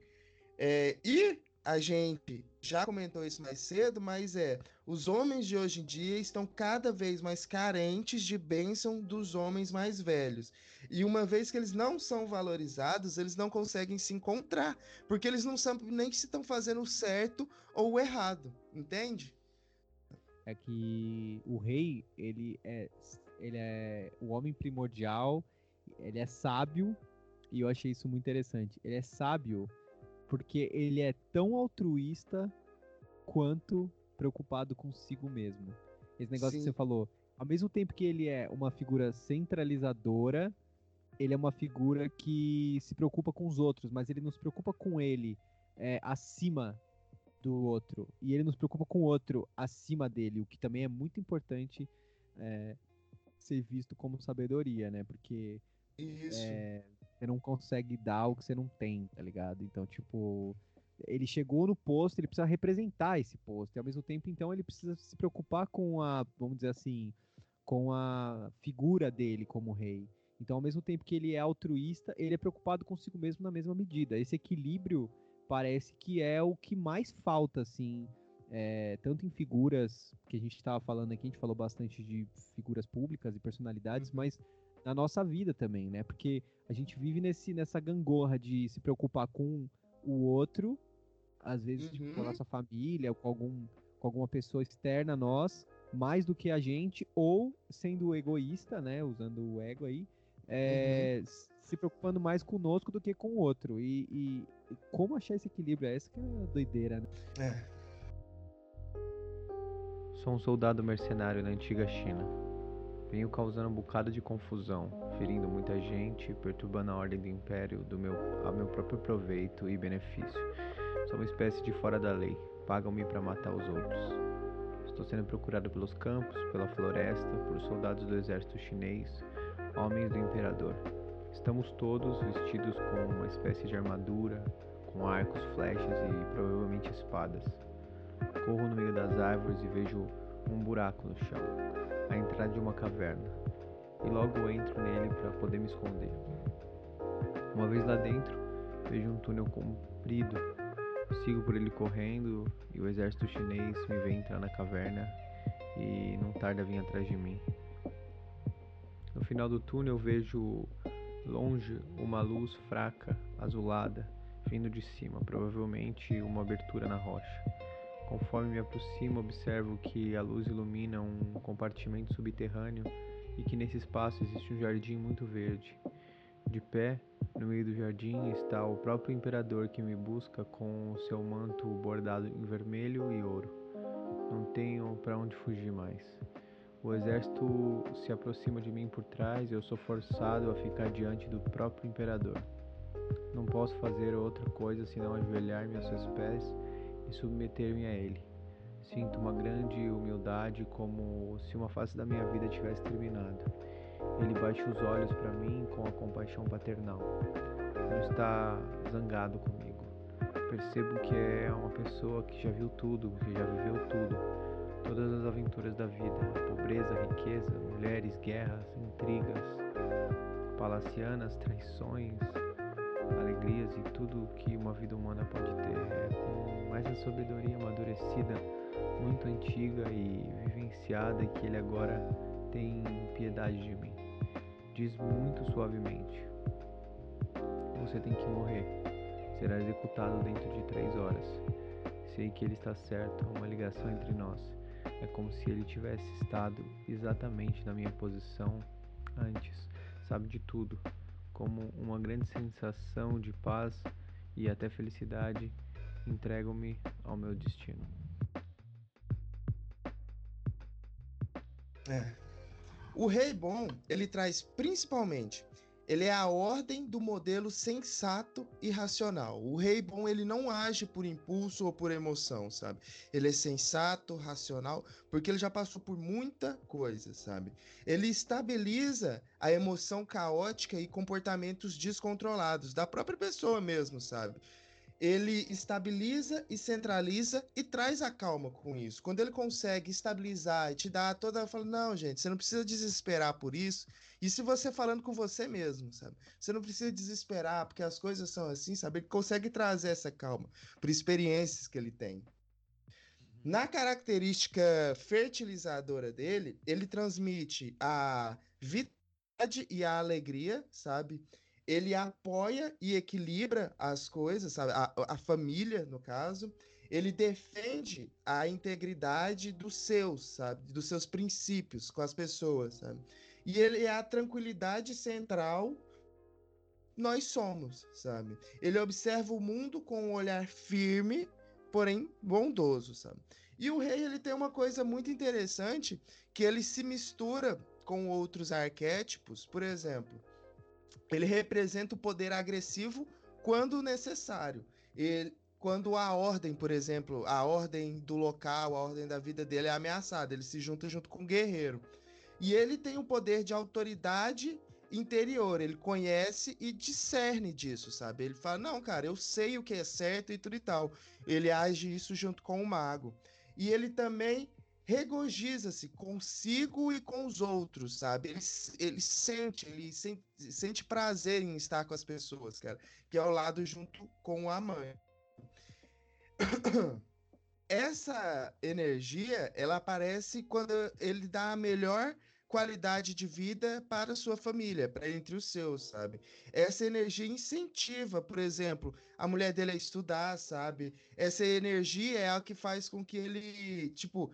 S2: É, e a gente já comentou isso mais cedo, mas é os homens de hoje em dia estão cada vez mais carentes de bênção dos homens mais velhos. E uma vez que eles não são valorizados, eles não conseguem se encontrar, porque eles não sabem nem se estão fazendo o certo ou o errado, entende?
S1: É que o rei, ele é, ele é o homem primordial, ele é sábio, e eu achei isso muito interessante. Ele é sábio porque ele é tão altruísta quanto preocupado consigo mesmo. Esse negócio Sim. que você falou, ao mesmo tempo que ele é uma figura centralizadora, ele é uma figura que se preocupa com os outros, mas ele não se preocupa com ele é, acima do outro. E ele não se preocupa com o outro acima dele, o que também é muito importante é, ser visto como sabedoria, né? Porque é, você não consegue dar o que você não tem, tá ligado? Então, tipo, ele chegou no posto, ele precisa representar esse posto. E ao mesmo tempo, então, ele precisa se preocupar com a, vamos dizer assim, com a figura dele como rei. Então, ao mesmo tempo que ele é altruísta, ele é preocupado consigo mesmo na mesma medida. Esse equilíbrio parece que é o que mais falta, assim, é, tanto em figuras que a gente estava falando aqui, a gente falou bastante de figuras públicas e personalidades, mas na nossa vida também, né? Porque a gente vive nesse, nessa gangorra de se preocupar com o outro, às vezes tipo, com a uhum. nossa família, com, algum, com alguma pessoa externa a nós, mais do que a gente, ou sendo egoísta, né? Usando o ego aí, é, uhum. se preocupando mais conosco do que com o outro. E, e, e como achar esse equilíbrio? Essa que é a doideira, né? É.
S3: Sou um soldado mercenário na antiga China. Venho causando um bocado de confusão, ferindo muita gente, perturbando a ordem do império do meu, a meu próprio proveito e benefício. Sou uma espécie de fora da lei. Pagam-me para matar os outros. Estou sendo procurado pelos campos, pela floresta, por soldados do exército chinês, homens do imperador. Estamos todos vestidos com uma espécie de armadura, com arcos, flechas e provavelmente espadas. Corro no meio das árvores e vejo um buraco no chão, a entrada de uma caverna, e logo entro nele para poder me esconder. Uma vez lá dentro, vejo um túnel comprido, sigo por ele correndo e o exército chinês me vê entrar na caverna e não tarda a vir atrás de mim. No final do túnel vejo longe uma luz fraca, azulada, vindo de cima, provavelmente uma abertura na rocha. Conforme me aproximo, observo que a luz ilumina um compartimento subterrâneo e que nesse espaço existe um jardim muito verde. De pé, no meio do jardim, está o próprio imperador que me busca com o seu manto bordado em vermelho e ouro. Não tenho para onde fugir mais. O exército se aproxima de mim por trás e eu sou forçado a ficar diante do próprio imperador. Não posso fazer outra coisa senão ajoelhar-me aos seus pés e submeter-me a Ele. Sinto uma grande humildade, como se uma face da minha vida tivesse terminado. Ele bate os olhos para mim com a compaixão paternal. Não está zangado comigo. Percebo que é uma pessoa que já viu tudo, que já viveu tudo, todas as aventuras da vida: pobreza, riqueza, mulheres, guerras, intrigas, palacianas, traições, alegrias e tudo que uma vida humana pode ter. É com mais a sabedoria amadurecida, muito antiga e vivenciada, que ele agora tem piedade de mim. Diz muito suavemente: Você tem que morrer. Será executado dentro de três horas. Sei que ele está certo, uma ligação entre nós. É como se ele tivesse estado exatamente na minha posição antes. Sabe de tudo como uma grande sensação de paz e até felicidade, entrego-me ao meu destino.
S2: É. O rei bom, ele traz principalmente ele é a ordem do modelo sensato e racional. O rei bom, ele não age por impulso ou por emoção, sabe? Ele é sensato, racional, porque ele já passou por muita coisa, sabe? Ele estabiliza a emoção caótica e comportamentos descontrolados da própria pessoa mesmo, sabe? Ele estabiliza e centraliza e traz a calma com isso. Quando ele consegue estabilizar e te dar toda. Fala, não, gente, você não precisa desesperar por isso. E se você falando com você mesmo, sabe? Você não precisa desesperar porque as coisas são assim, sabe? Ele consegue trazer essa calma por experiências que ele tem. Uhum. Na característica fertilizadora dele, ele transmite a vitalidade e a alegria, sabe? Ele apoia e equilibra as coisas, sabe? A, a família, no caso. Ele defende a integridade dos seus, sabe? Dos seus princípios com as pessoas, sabe? E ele é a tranquilidade central nós somos, sabe? Ele observa o mundo com um olhar firme, porém bondoso, sabe? E o rei ele tem uma coisa muito interessante que ele se mistura com outros arquétipos, por exemplo, ele representa o poder agressivo quando necessário. Ele, quando a ordem, por exemplo, a ordem do local, a ordem da vida dele é ameaçada, ele se junta junto com o guerreiro. E ele tem o poder de autoridade interior, ele conhece e discerne disso, sabe? Ele fala: "Não, cara, eu sei o que é certo e tudo e tal". Ele age isso junto com o mago. E ele também regozija-se consigo e com os outros, sabe? Ele, ele sente, ele sente, sente prazer em estar com as pessoas, cara, que é o lado junto com a mãe. [COUGHS] Essa energia, ela aparece quando ele dá a melhor qualidade de vida para sua família, para entre os seus, sabe? Essa energia incentiva, por exemplo, a mulher dele a estudar, sabe? Essa energia é a que faz com que ele, tipo,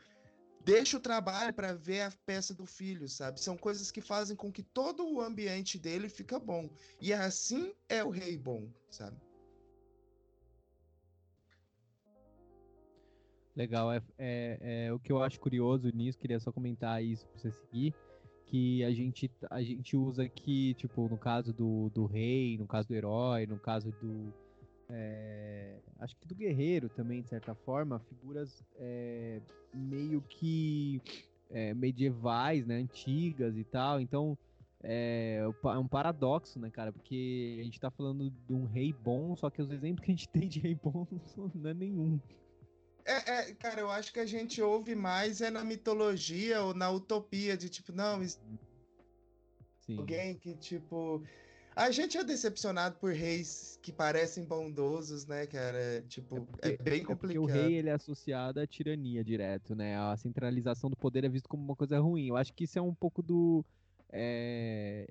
S2: deixa o trabalho para ver a peça do filho, sabe? São coisas que fazem com que todo o ambiente dele fica bom. E assim é o rei bom, sabe?
S1: Legal, é, é, é, o que eu acho curioso nisso, queria só comentar isso para você seguir, que a gente, a gente usa aqui, tipo, no caso do, do rei, no caso do herói, no caso do, é, acho que do guerreiro também, de certa forma, figuras é, meio que é, medievais, né, antigas e tal. Então é, é, um paradoxo, né, cara? Porque a gente tá falando de um rei bom, só que os exemplos que a gente tem de rei bom [LAUGHS] não é nenhum.
S2: É, é, cara, eu acho que a gente ouve mais é na mitologia ou na utopia de tipo, não, Sim. alguém que tipo a gente é decepcionado por reis que parecem bondosos, né, cara? Tipo, é, porque, é bem complicado.
S1: É porque o rei ele é associado à tirania direto, né? A centralização do poder é visto como uma coisa ruim. Eu acho que isso é um pouco do. É...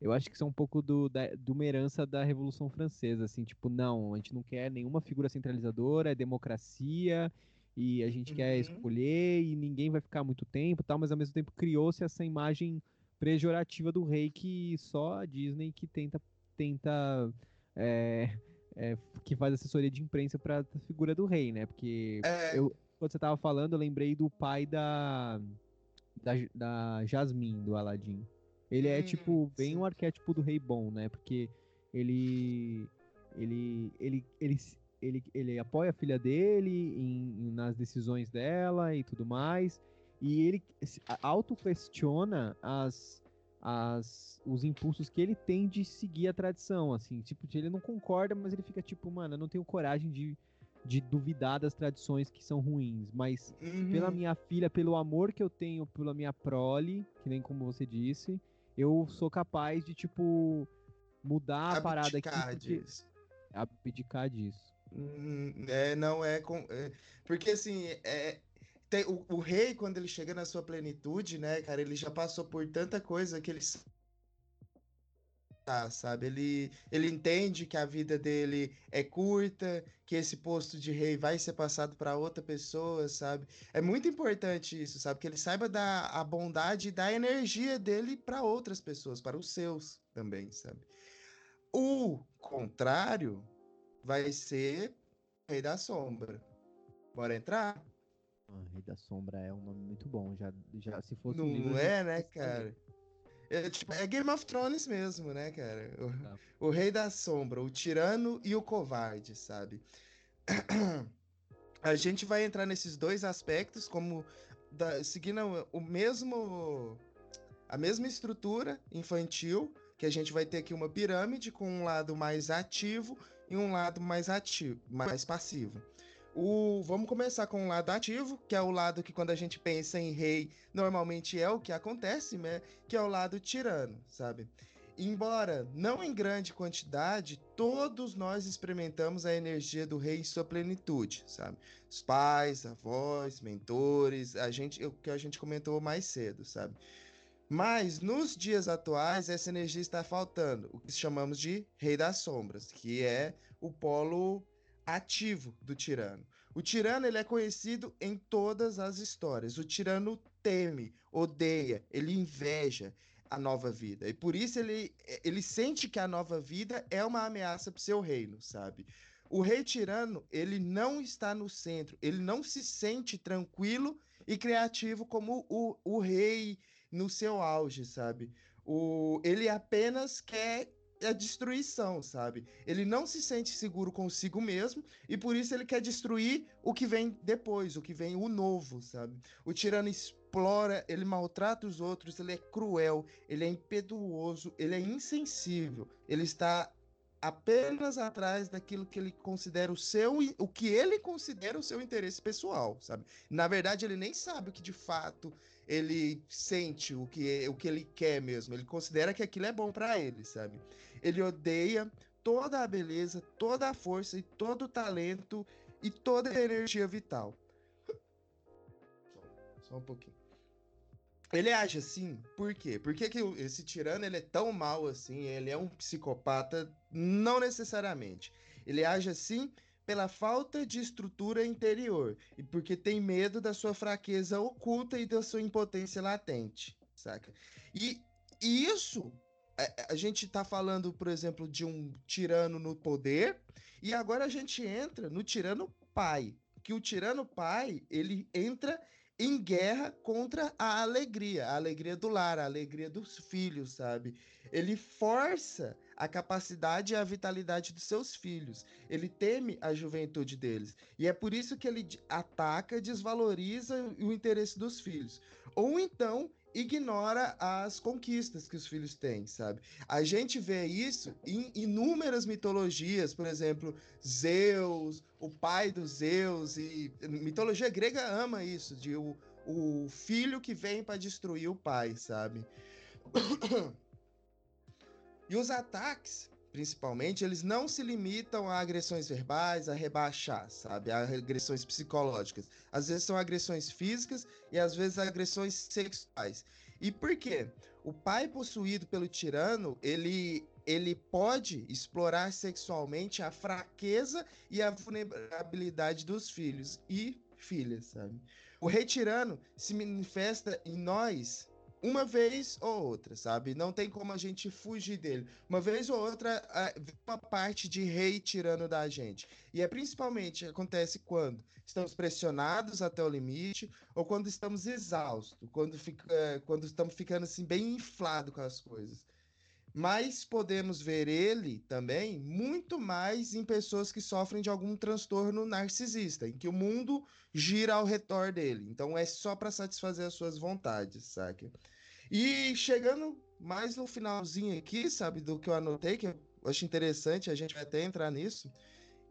S1: Eu acho que isso é um pouco do, da, de uma herança da Revolução Francesa, assim, tipo, não, a gente não quer nenhuma figura centralizadora, é democracia, e a gente uhum. quer escolher, e ninguém vai ficar muito tempo, tal, mas ao mesmo tempo criou-se essa imagem pejorativa do rei que só a Disney que tenta tenta é, é, que faz assessoria de imprensa para a figura do rei, né? Porque é... eu, quando você tava falando, eu lembrei do pai da da, da Jasmine do Aladdin. Ele é hum, tipo bem sim. um arquétipo do rei bom, né? Porque ele ele ele ele ele, ele apoia a filha dele em, nas decisões dela e tudo mais e ele auto-questiona as, as, os impulsos que ele tem de seguir a tradição, assim, tipo, ele não concorda, mas ele fica tipo, mano, eu não tenho coragem de, de duvidar das tradições que são ruins, mas uhum. pela minha filha, pelo amor que eu tenho pela minha prole, que nem como você disse, eu sou capaz de, tipo, mudar a parada aqui. Porque... Disso. Abdicar disso.
S2: Hum, é, não é, com, é. Porque assim, é, tem, o, o, rei, quando ele chega na sua plenitude, né, cara, ele já passou por tanta coisa que ele tá, sabe? Ele, ele entende que a vida dele é curta, que esse posto de rei vai ser passado para outra pessoa, sabe? É muito importante isso, sabe? Que ele saiba dar a bondade e dar a energia dele para outras pessoas, para os seus também, sabe? O contrário vai ser Rei da Sombra. Bora entrar?
S1: Ah, Rei da Sombra é um nome muito bom. Já, já se fosse
S2: Não
S1: um livro,
S2: é, né, cara? É, tipo, é, Game of Thrones mesmo, né, cara? O, tá. o, Rei da Sombra, o tirano e o covarde, sabe? A gente vai entrar nesses dois aspectos, como da, seguindo o mesmo. a mesma estrutura infantil, que a gente vai ter aqui uma pirâmide com um lado mais ativo e um lado mais ativo, mais passivo. O, vamos começar com o lado ativo, que é o lado que quando a gente pensa em rei, normalmente é o que acontece, né? Que é o lado tirano, sabe? Embora não em grande quantidade, todos nós experimentamos a energia do rei em sua plenitude, sabe? Os pais, avós, mentores, a gente, o que a gente comentou mais cedo, sabe? Mas nos dias atuais, essa energia está faltando, o que chamamos de Rei das Sombras, que é o polo ativo do tirano. O tirano ele é conhecido em todas as histórias. O tirano teme, odeia, ele inveja a nova vida. E por isso ele, ele sente que a nova vida é uma ameaça para seu reino, sabe? O rei tirano, ele não está no centro, ele não se sente tranquilo e criativo como o, o rei no seu auge, sabe? O, ele apenas quer a destruição, sabe? Ele não se sente seguro consigo mesmo e por isso ele quer destruir o que vem depois, o que vem o novo, sabe? O tirano explora, ele maltrata os outros, ele é cruel, ele é impetuoso, ele é insensível, ele está apenas atrás daquilo que ele considera o seu, o que ele considera o seu interesse pessoal, sabe? Na verdade, ele nem sabe o que de fato ele sente o que, o que ele quer mesmo. Ele considera que aquilo é bom para ele, sabe? Ele odeia toda a beleza, toda a força e todo o talento e toda a energia vital. Só um pouquinho. Ele age assim, por quê? Por que, que esse tirano ele é tão mal assim? Ele é um psicopata? Não necessariamente. Ele age assim pela falta de estrutura interior e porque tem medo da sua fraqueza oculta e da sua impotência latente, saca? E, e isso a, é, a gente está falando, por exemplo, de um tirano no poder e agora a gente entra no tirano pai, que o tirano pai ele entra em guerra contra a alegria, a alegria do lar, a alegria dos filhos, sabe? Ele força a capacidade e a vitalidade dos seus filhos. Ele teme a juventude deles. E é por isso que ele ataca, desvaloriza o interesse dos filhos. Ou então ignora as conquistas que os filhos têm, sabe? A gente vê isso em inúmeras mitologias, por exemplo, Zeus, o pai dos Zeus, e mitologia grega ama isso, de o, o filho que vem para destruir o pai, sabe? [COUGHS] E os ataques, principalmente, eles não se limitam a agressões verbais, a rebaixar, sabe? A agressões psicológicas. Às vezes são agressões físicas e às vezes agressões sexuais. E por quê? O pai possuído pelo tirano, ele ele pode explorar sexualmente a fraqueza e a vulnerabilidade dos filhos e filhas, sabe? O rei tirano se manifesta em nós uma vez ou outra, sabe? Não tem como a gente fugir dele. Uma vez ou outra, uma parte de rei tirando da gente. E é principalmente acontece quando estamos pressionados até o limite ou quando estamos exaustos, quando, fica, é, quando estamos ficando assim bem inflado com as coisas. Mas podemos ver ele também muito mais em pessoas que sofrem de algum transtorno narcisista, em que o mundo gira ao redor dele. Então é só para satisfazer as suas vontades, sabe? E chegando mais no finalzinho aqui, sabe, do que eu anotei, que eu acho interessante, a gente vai até entrar nisso,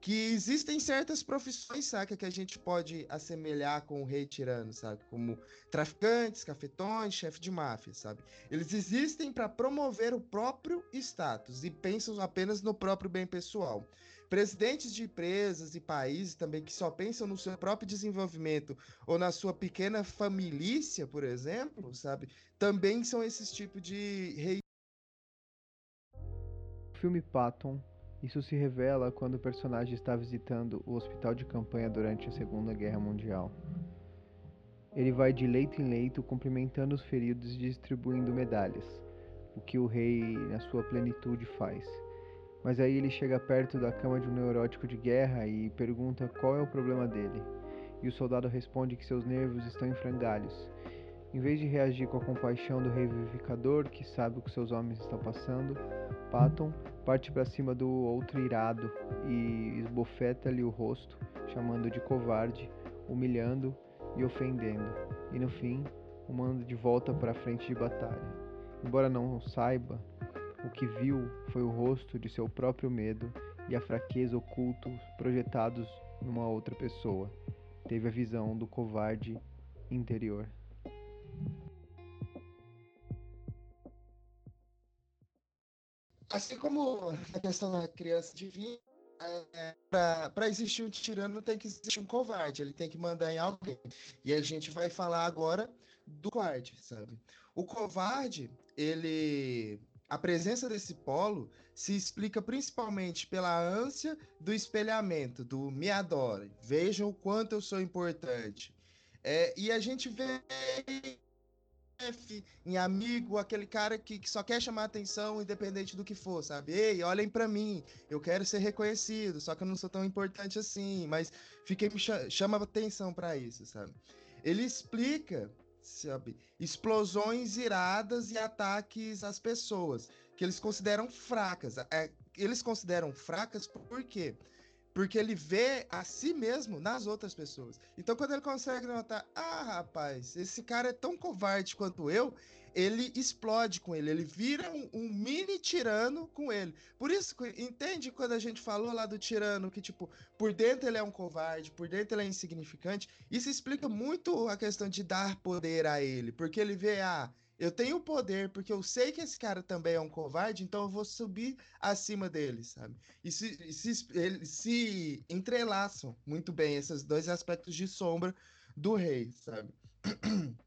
S2: que existem certas profissões, saca, que a gente pode assemelhar com o rei tirano, sabe? Como traficantes, cafetões, chefe de máfia, sabe? Eles existem para promover o próprio status e pensam apenas no próprio bem pessoal. Presidentes de empresas e países também que só pensam no seu próprio desenvolvimento ou na sua pequena família, por exemplo, sabe? Também são esses tipos de rei.
S3: Filme Patton, isso se revela quando o personagem está visitando o hospital de campanha durante a Segunda Guerra Mundial. Ele vai de leito em leito cumprimentando os feridos e distribuindo medalhas, o que o rei, na sua plenitude, faz. Mas aí ele chega perto da cama de um neurótico de guerra e pergunta qual é o problema dele. E o soldado responde que seus nervos estão em frangalhos. Em vez de reagir com a compaixão do revivificador, que sabe o que seus homens estão passando, Patton parte para cima do outro irado e esbofeta-lhe o rosto, chamando de covarde, humilhando e ofendendo, e no fim o manda de volta para a frente de batalha. Embora não saiba, O que viu foi o rosto de seu próprio medo e a fraqueza ocultos projetados numa outra pessoa. Teve a visão do covarde interior.
S2: Assim como a questão da criança divina, é, para existir um tirano tem que existir um covarde, ele tem que mandar em alguém. E a gente vai falar agora do covarde, sabe? O covarde, ele a presença desse polo se explica principalmente pela ânsia do espelhamento, do me adore, vejam o quanto eu sou importante. É, e a gente vê em amigo, aquele cara que, que, só quer chamar atenção independente do que for, sabe? Ei, olhem para mim, eu quero ser reconhecido, só que eu não sou tão importante assim, mas fiquei chama atenção para isso, sabe? Ele explica sabe? Explosões iradas e ataques às pessoas que eles consideram fracas. É, eles consideram fracas por quê? Porque ele vê a si mesmo nas outras pessoas. Então, quando ele consegue notar, ah, rapaz, esse cara é tão covarde quanto eu, ele explode com ele, ele vira um, um, mini tirano com ele. Por isso, entende quando a gente falou lá do tirano que, tipo, por dentro ele é um covarde, por dentro ele é insignificante? Isso explica muito a questão de dar poder a ele, porque ele vê, ah, eu tenho poder porque eu sei que esse cara também é um covarde, então eu vou subir acima dele, sabe? E se, se, se entrelaçam muito bem esses dois aspectos de sombra do rei, sabe? [CLEARS THROAT]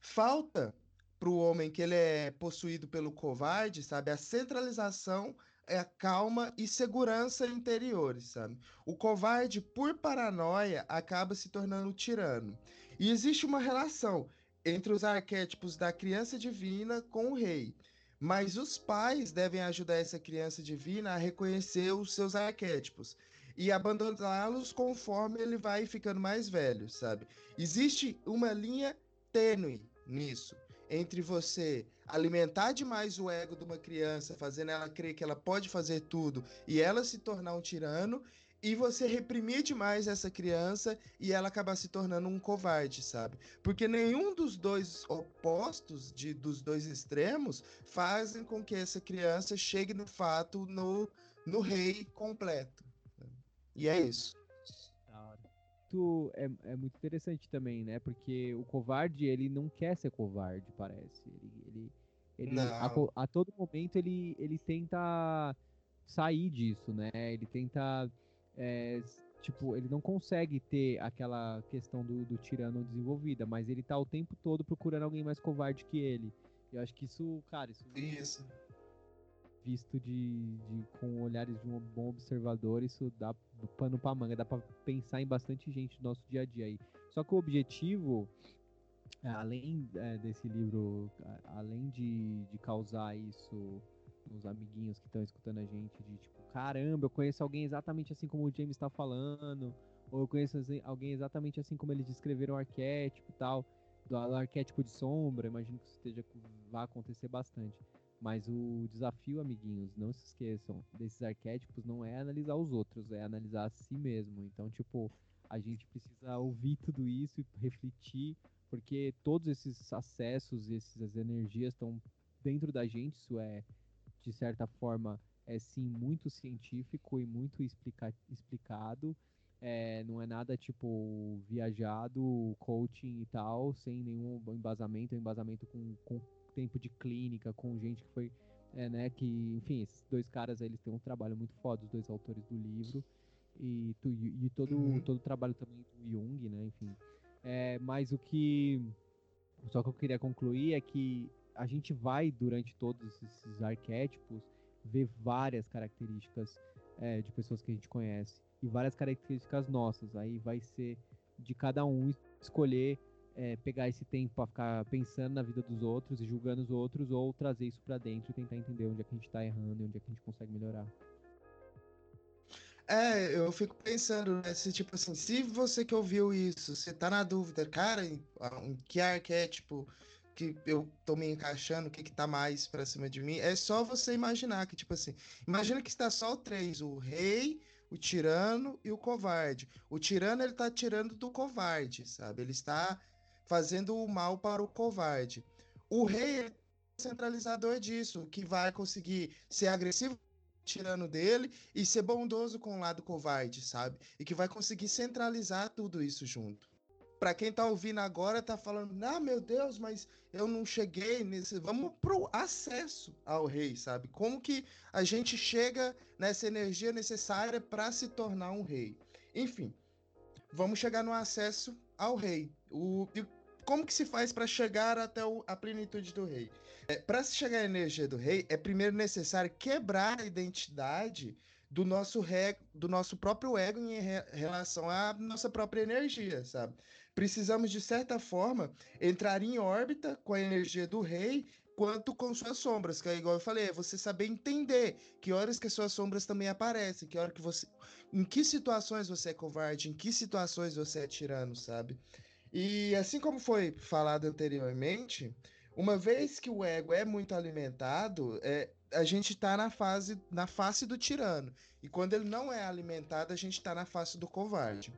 S2: falta para o homem que ele é possuído pelo covarde, sabe? A centralização é a calma e segurança interiores, sabe? O covarde, por paranoia, acaba se tornando tirano. E existe uma relação entre os arquétipos da criança divina com o rei. Mas os pais devem ajudar essa criança divina a reconhecer os seus arquétipos e abandoná-los conforme ele vai ficando mais velho, sabe? Existe uma linha tênue nisso. Entre você alimentar demais o ego de uma criança, fazendo ela crer que ela pode fazer tudo e ela se tornar um tirano, e você reprimir demais essa criança e ela acabar se tornando um covarde, sabe? Porque nenhum dos dois opostos, de, dos dois extremos, fazem com que essa criança chegue no fato no, no rei completo. E é isso
S1: é, é muito interessante também, né? Porque o covarde, ele não quer ser covarde, parece. Ele, ele, ele a, a, todo momento ele, ele tenta sair disso, né? Ele tenta, é, tipo, ele não consegue ter aquela questão do, do tirano desenvolvida, mas ele tá o tempo todo procurando alguém mais covarde que ele. Eu acho que isso, cara, isso...
S2: Isso
S1: visto de, de, com olhares de um bom observador, isso dá pano pra manga, dá pra pensar em bastante gente do nosso dia a dia aí. Só que o objetivo, além é, desse livro, além de, de causar isso nos amiguinhos que estão escutando a gente, de tipo, caramba, eu conheço alguém exatamente assim como o James está falando, ou eu conheço alguém exatamente assim como eles descreveram o arquétipo e tal, do arquétipo de sombra, imagino que isso esteja, vai acontecer bastante. Mas o desafio, amiguinhos, não se esqueçam, desses arquétipos não é analisar os outros, é analisar a si mesmo. Então, tipo, a gente precisa ouvir tudo isso e refletir, porque todos esses acessos, essas energias estão dentro da gente, isso é, de certa forma, é sim muito científico e muito explica explicado. É, não é nada tipo viajado, coaching e tal, sem nenhum embasamento, embasamento com, com tempo de clínica com gente que foi, é, né, que, enfim, esses dois caras eles têm um trabalho muito foda, os dois autores do livro, e, tu, e todo, uhum. todo o trabalho também do Jung, né, enfim. É, mas o que, só que eu queria concluir é que a gente vai, durante todos esses arquétipos, ver várias características é, de pessoas que a gente conhece e várias características nossas. Aí vai ser de cada um escolher é, pegar esse tempo para ficar pensando na vida dos outros e julgando os outros, ou trazer isso para dentro e tentar entender onde é que a gente tá errando e onde é que a gente consegue melhorar.
S2: É, eu fico pensando, né, se tipo assim, se você que ouviu isso, você tá na dúvida, cara, em, em que arquétipo que eu tô me encaixando, o que que tá mais pra cima de mim, é só você imaginar que, tipo assim, imagina que está só o três, o rei, o tirano e o covarde. O tirano, ele tá tirando do covarde, sabe? Ele está fazendo o mal para o covarde. O rei centralizador disso, que vai conseguir ser agressivo tirando dele e ser bondoso com o lado covarde, sabe? E que vai conseguir centralizar tudo isso junto. Para quem tá ouvindo agora, tá falando, ah, meu Deus, mas eu não cheguei nesse. Vamos pro acesso ao rei, sabe? Como que a gente chega nessa energia necessária para se tornar um rei? Enfim, vamos chegar no acesso ao rei. O, como que se faz para chegar até o, a plenitude do rei? É, para se chegar à energia do rei, é primeiro necessário quebrar a identidade do nosso, re, do nosso próprio ego em re, relação à nossa própria energia, sabe? Precisamos, de certa forma, entrar em órbita com a energia do rei quanto com suas sombras, que é igual eu falei, é você saber entender que horas que as suas sombras também aparecem, que hora que você, em que situações você é covarde, em que situações você é tirano, sabe? E assim como foi falado anteriormente, uma vez que o ego é muito alimentado, é, a gente está na fase na face do tirano. E quando ele não é alimentado, a gente está na face do covarde.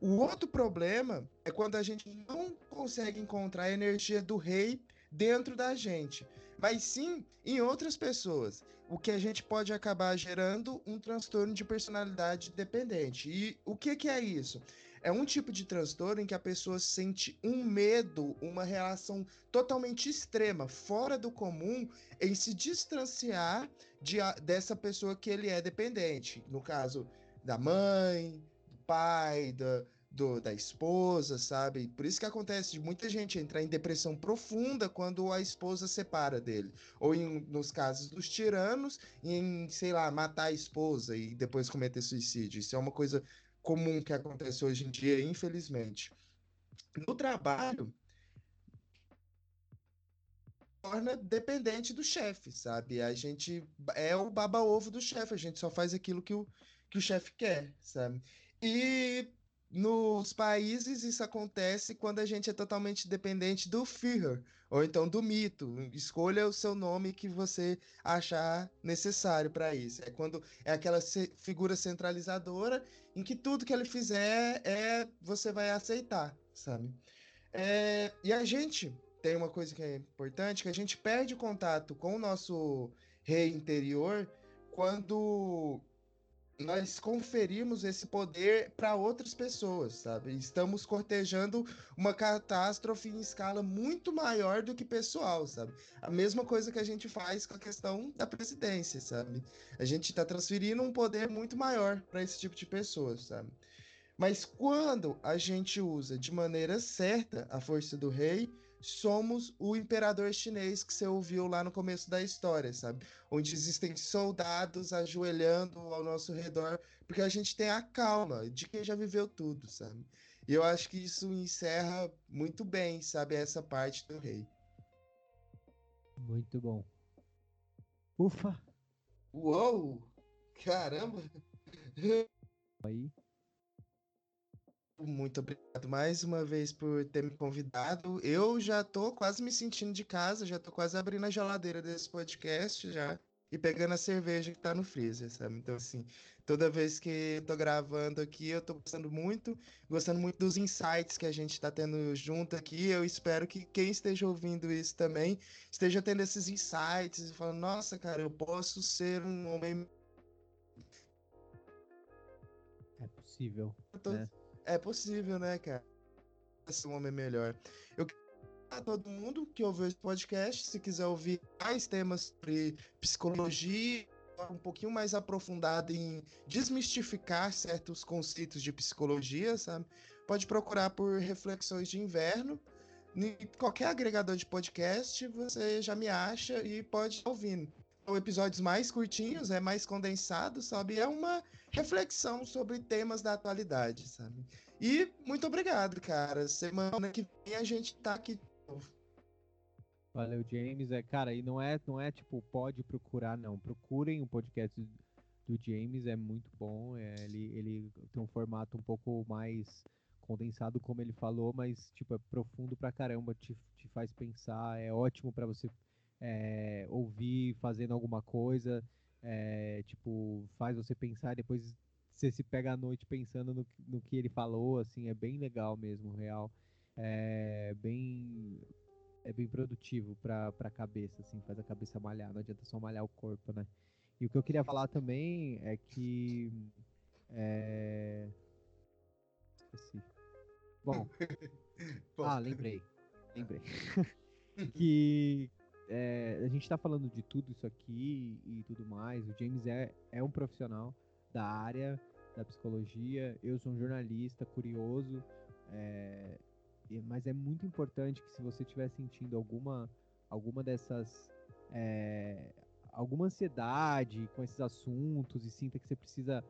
S2: O outro problema é quando a gente não consegue encontrar a energia do rei dentro da gente, mas sim em outras pessoas, o que a gente pode acabar gerando um transtorno de personalidade dependente. E o que, que é isso? É um tipo de transtorno em que a pessoa sente um medo, uma relação totalmente extrema, fora do comum, em se distanciar de, dessa pessoa que ele é dependente. No caso da mãe, do pai, da, do, da esposa, sabe? Por isso que acontece de muita gente entrar em depressão profunda quando a esposa separa dele. Ou em, nos casos dos tiranos, em, sei lá, matar a esposa e depois cometer suicídio. Isso é uma coisa comum que acontece hoje em dia, infelizmente. No trabalho, torna dependente do chefe, sabe? A gente é o baba-ovo do chefe, a gente só faz aquilo que o, que o chefe quer, sabe? E nos países isso acontece quando a gente é totalmente dependente do Führer, ou então do mito. Escolha o seu nome que você achar necessário para isso. É quando é aquela figura centralizadora em que tudo que ele fizer é você vai aceitar, sabe? É, e a gente tem uma coisa que é importante, que a gente perde contato com o nosso rei interior quando nós conferimos esse poder para outras pessoas, sabe? Estamos cortejando uma catástrofe em escala muito maior do que pessoal, sabe? A mesma coisa que a gente faz com a questão da presidência, sabe? A gente está transferindo um poder muito maior para esse tipo de pessoas, sabe? Mas quando a gente usa de maneira certa a força do rei, somos o imperador chinês que você ouviu lá no começo da história, sabe? Onde existem soldados ajoelhando ao nosso redor, porque a gente tem a calma de quem já viveu tudo, sabe? E eu acho que isso encerra muito bem, sabe, essa parte do rei.
S1: Muito bom. Ufa!
S2: Uou! Caramba!
S1: Aí,
S2: muito obrigado mais uma vez por ter me convidado. Eu já tô quase me sentindo de casa, já tô quase abrindo a geladeira desse podcast já e pegando a cerveja que tá no freezer, sabe? Então, assim, toda vez que tô gravando aqui, eu tô gostando muito, gostando muito dos insights que a gente tá tendo junto aqui. Eu espero que quem esteja ouvindo isso também esteja tendo esses insights e falando, nossa, cara, eu posso ser um homem.
S1: É possível.
S2: Tô...
S1: Né?
S2: É possível, né, cara? Ser um homem melhor. Eu quero a todo mundo que ouviu esse podcast, se quiser ouvir mais temas sobre psicologia, um pouquinho mais aprofundado em desmistificar certos conceitos de psicologia, sabe? Pode procurar por Reflexões de Inverno. Em qualquer agregador de podcast, você já me acha e pode estar ouvindo. São episódios mais curtinhos, é mais condensado, sabe? É uma reflexão sobre temas da atualidade, sabe? E muito obrigado, cara. Semana que vem a gente tá aqui de novo.
S1: Valeu, James. É, cara, e não é, não é tipo, pode procurar, não. Procurem o podcast do James, é muito bom. É, ele, ele tem um formato um pouco mais condensado, como ele falou, mas tipo, é profundo pra caramba, te, te faz pensar, é ótimo para você é, ouvir fazendo alguma coisa é, tipo, faz você pensar, depois você se pega à noite pensando no, no que ele falou, assim, é bem legal mesmo, real. É bem. é bem produtivo para a cabeça, assim, faz a cabeça malhar, não adianta só malhar o corpo, né? E o que eu queria falar também é que. É... Esqueci. Bom. [LAUGHS] ah, lembrei. Lembrei. [LAUGHS] [LAUGHS] que é, a gente está falando de tudo isso aqui e tudo mais. O James é, é um profissional da área da psicologia. Eu sou um jornalista curioso. É, mas é muito importante que se você estiver sentindo alguma, alguma dessas. É, alguma ansiedade com esses assuntos e sinta que você precisa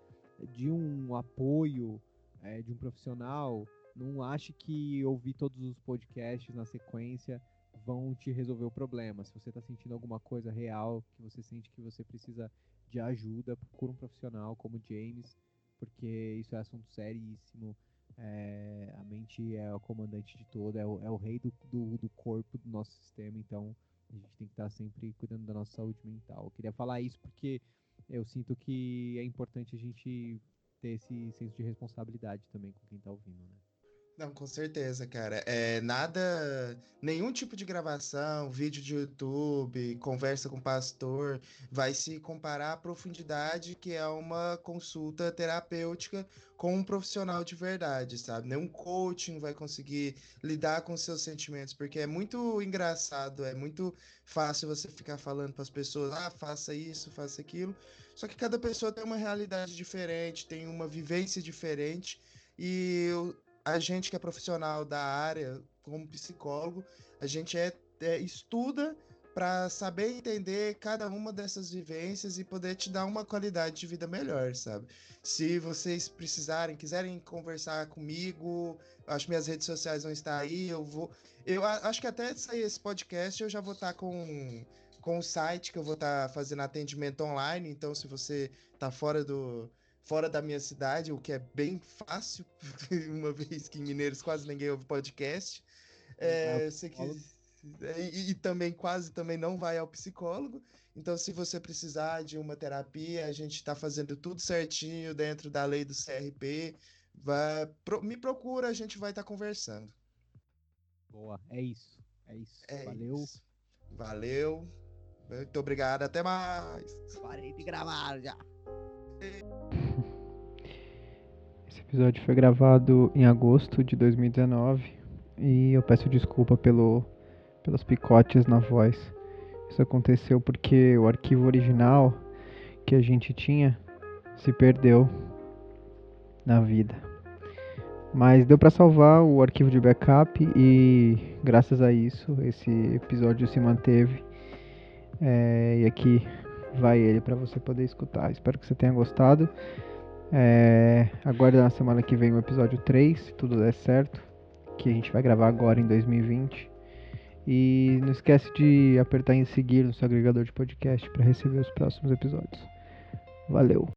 S1: de um apoio é, de um profissional, não ache que ouvir todos os podcasts na sequência vão te resolver o problema. Se você está sentindo alguma coisa real, que você sente que você precisa de ajuda, procura um profissional como James, porque isso é assunto seríssimo. É, a mente é o comandante de todo, é o, é o rei do, do, do, corpo do nosso sistema, então a gente tem que estar tá sempre cuidando da nossa saúde mental. Eu queria falar isso porque eu sinto que é importante a gente ter esse senso de responsabilidade também com quem está ouvindo, né?
S2: Não, com certeza, cara. É nada, nenhum tipo de gravação, vídeo de YouTube, conversa com pastor, vai se comparar à profundidade que é uma consulta terapêutica com um profissional de verdade, sabe? Nenhum coaching vai conseguir lidar com seus sentimentos, porque é muito engraçado, é muito fácil você ficar falando para as pessoas, ah, faça isso, faça aquilo. Só que cada pessoa tem uma realidade diferente, tem uma vivência diferente. E a gente que é profissional da área, como psicólogo, a gente é, é estuda para saber entender cada uma dessas vivências e poder te dar uma qualidade de vida melhor, sabe? Se vocês precisarem, quiserem conversar comigo, acho que minhas redes sociais vão estar aí, eu vou, eu acho que até sair esse podcast eu já vou estar com com o site que eu vou estar fazendo atendimento online, então se você está fora do fora da minha cidade, o que é bem fácil, [LAUGHS] uma vez que em Mineiros quase ninguém ouve podcast. É, é que, e, e, também quase também não vai ao psicólogo. Então, se você precisar de uma terapia, a gente está fazendo tudo certinho dentro da lei do CRP. Vai, pro, me procura, a gente vai estar tá conversando.
S1: Boa, é isso. É isso. É Valeu. Isso.
S2: Valeu. Muito obrigado. Até mais.
S1: Parei de gravar já.
S3: Esse episódio foi gravado em agosto de 2019 e eu peço desculpa pelo, pelos picotes na voz. Isso aconteceu porque o arquivo original que a gente tinha se perdeu na vida. Mas deu para salvar o arquivo de backup e graças a isso esse episódio se manteve. É, e aqui vai ele para você poder escutar. Espero que você tenha gostado. É, aguarda na semana que vem o episódio 3, se tudo der certo, que a gente vai gravar agora em 2020. E não esquece de apertar em seguir no seu agregador de podcast para receber os próximos episódios. Valeu!